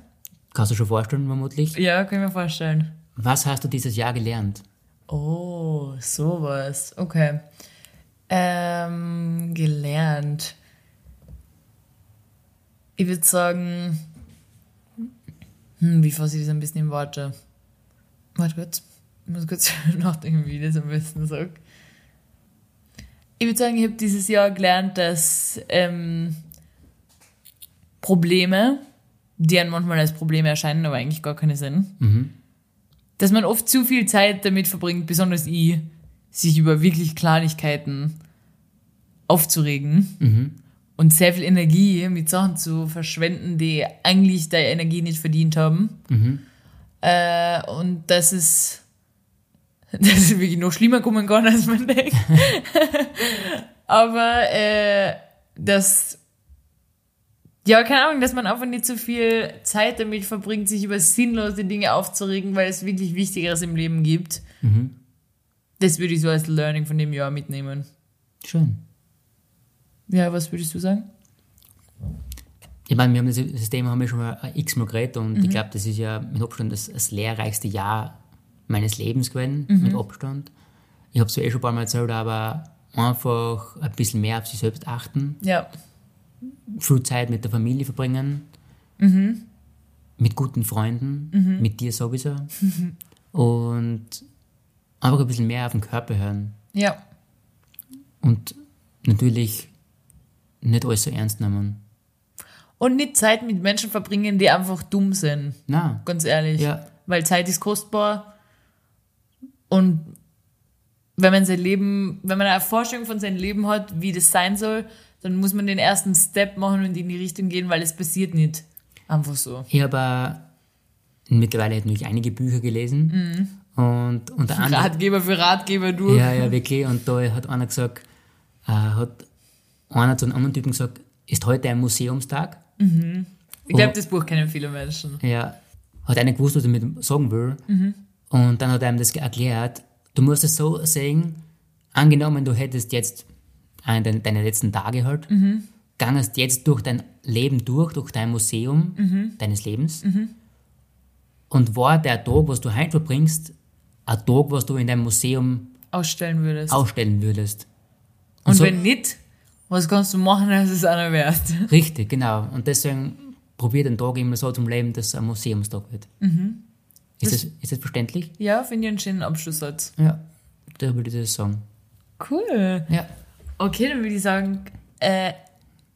Kannst du schon vorstellen, vermutlich. Ja, kann ich mir vorstellen. Was hast du dieses Jahr gelernt? Oh, sowas. Okay. Ähm, gelernt. Ich würde sagen, hm, wie fasse ich das ein bisschen in Worte? Warte kurz. Ich muss kurz nachdenken, wie ich das am besten sage. Ich würde sagen, ich habe dieses Jahr gelernt, dass ähm, Probleme, die einem manchmal als Probleme erscheinen, aber eigentlich gar keine sind, dass man oft zu viel Zeit damit verbringt, besonders ich, sich über wirklich Kleinigkeiten aufzuregen und sehr viel Energie mit Sachen zu verschwenden, die eigentlich der Energie nicht verdient haben. Äh, und das ist, dass es wirklich noch schlimmer kommen kann, als man denkt. Aber äh, das, ja, keine Ahnung, dass man einfach nicht so viel Zeit damit verbringt, sich über sinnlose Dinge aufzuregen, weil es wirklich Wichtigeres im Leben gibt. Das würde ich so als Learning von dem Jahr mitnehmen. Schön. Ja, was würdest du sagen? Ich meine, wir haben das, Thema haben wir schon mal x-mal geredet und ich glaube, das ist ja mit Abstand das, das lehrreichste Jahr meines Lebens gewesen, mit Abstand. Ich habe es ja eh schon ein paar Mal erzählt, aber einfach ein bisschen mehr auf sich selbst achten, Ja. viel Zeit mit der Familie verbringen, mit guten Freunden, mit dir sowieso. Und einfach ein bisschen mehr auf den Körper hören. Ja. und natürlich nicht alles so ernst nehmen. Und nicht Zeit mit Menschen verbringen, die einfach dumm sind. Na, Ganz ehrlich. Ja. Weil Zeit ist kostbar. Und wenn man sein Leben, wenn man eine Vorstellung von seinem Leben hat, wie das sein soll, dann muss man den ersten Step machen und in die Richtung gehen, weil es passiert nicht. Einfach so. Ich habe mittlerweile natürlich einige Bücher gelesen und unter anderem Ratgeber für Ratgeber durch. ja, ja, wirklich. Und da hat einer gesagt, äh, hat einer zu einem anderen Typen gesagt, ist heute ein Museumstag? Ich glaube, das Buch kennen viele Menschen. Ja, hat einer gewusst, was er damit sagen will. Und dann hat er ihm das erklärt. Du musst es so sehen, angenommen, du hättest jetzt einen deiner, deine letzten Tage halt, gangest jetzt durch dein Leben durch, durch dein Museum deines Lebens. Und war der Tag, was du heute verbringst, ein Tag, was du in deinem Museum Ausstellen würdest. ausstellen würdest. und so- wenn nicht, was kannst du machen, dass es einer wert? Richtig, genau. Und deswegen probier den Tag immer so zum Leben, dass es ein Museumstag wird. Ist, das, ist das verständlich? Ja, finde ich einen schönen Abschlusssatz. Ja, da würde ich das sagen. Cool. Ja. Okay, dann würde ich sagen, äh,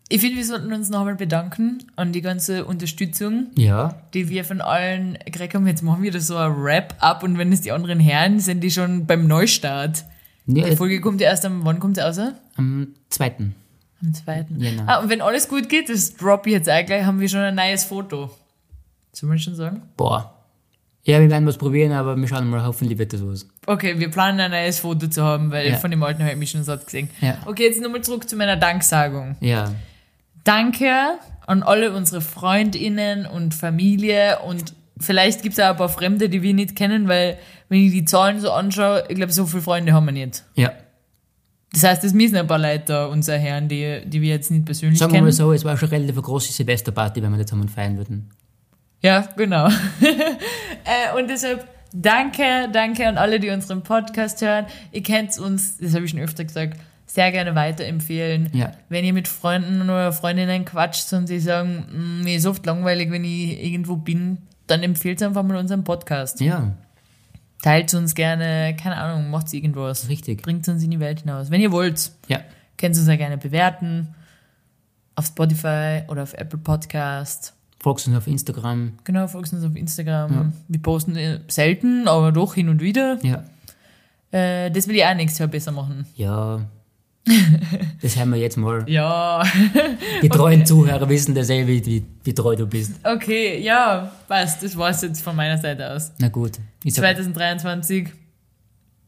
ich finde, wir sollten uns nochmal bedanken an die ganze Unterstützung, Ja, die wir von allen gekriegt haben. Jetzt machen wir das so ein Wrap-up und wenn es die anderen Herren sind, die schon beim Neustart. Ja Die Folge kommt ja erst am, wann kommt sie raus? am zweiten. Am zweiten. Genau. Ah, und wenn alles gut geht, das drop ich jetzt auch gleich, haben wir schon ein neues Foto. Sollen wir schon sagen? Boah. Ja, wir werden was probieren, aber wir schauen mal, hoffentlich wird das was. Okay, wir planen ein neues Foto zu haben, weil Ja. von dem alten habe ich mich schon satt gesehen. Ja. Okay, jetzt nochmal zurück zu meiner Danksagung. Ja, Danke an alle unsere FreundInnen und Familie und vielleicht gibt es auch ein paar Fremde, die wir nicht kennen, weil wenn ich die Zahlen so anschaue, ich glaube, so viele Freunde haben wir nicht. ja. Das heißt, es müssen ein paar Leute da, unsere Herren, die, die wir jetzt nicht persönlich Sagen wir kennen. mal so, es war schon relativ eine große Silvesterparty, wenn wir das zusammen feiern würden. Ja, genau. äh, und deshalb danke, danke an alle, die unseren Podcast hören. Ihr kennt uns, das habe ich schon öfter gesagt, sehr gerne weiterempfehlen. Ja. Wenn ihr mit Freunden oder Freundinnen quatscht und sie sagen, "Mm, mir ist oft langweilig, wenn ich irgendwo bin, dann empfehlt einfach mal unseren Podcast. Ja, Teilt uns gerne, keine Ahnung, macht irgendwas. richtig. Bringt uns in die Welt hinaus. Wenn ihr wollt, Ja, könnt ihr uns ja gerne bewerten. Auf Spotify oder auf Apple Podcast. folgst uns auf Instagram. Genau, folgt uns auf Instagram. Wir posten äh, selten, aber doch hin und wieder. Ja, Äh, das will ich auch nächstes Jahr besser machen. ja. Das haben wir jetzt mal. Ja, Die treuen Zuhörer wissen das eh, wie, wie, wie treu du bist. okay, ja, passt. Das war's jetzt von meiner Seite aus. Na gut. Ich sag 2023.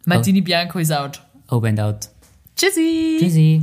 Martini Bianco is out. over and out. Tschüssi! Tschüssi.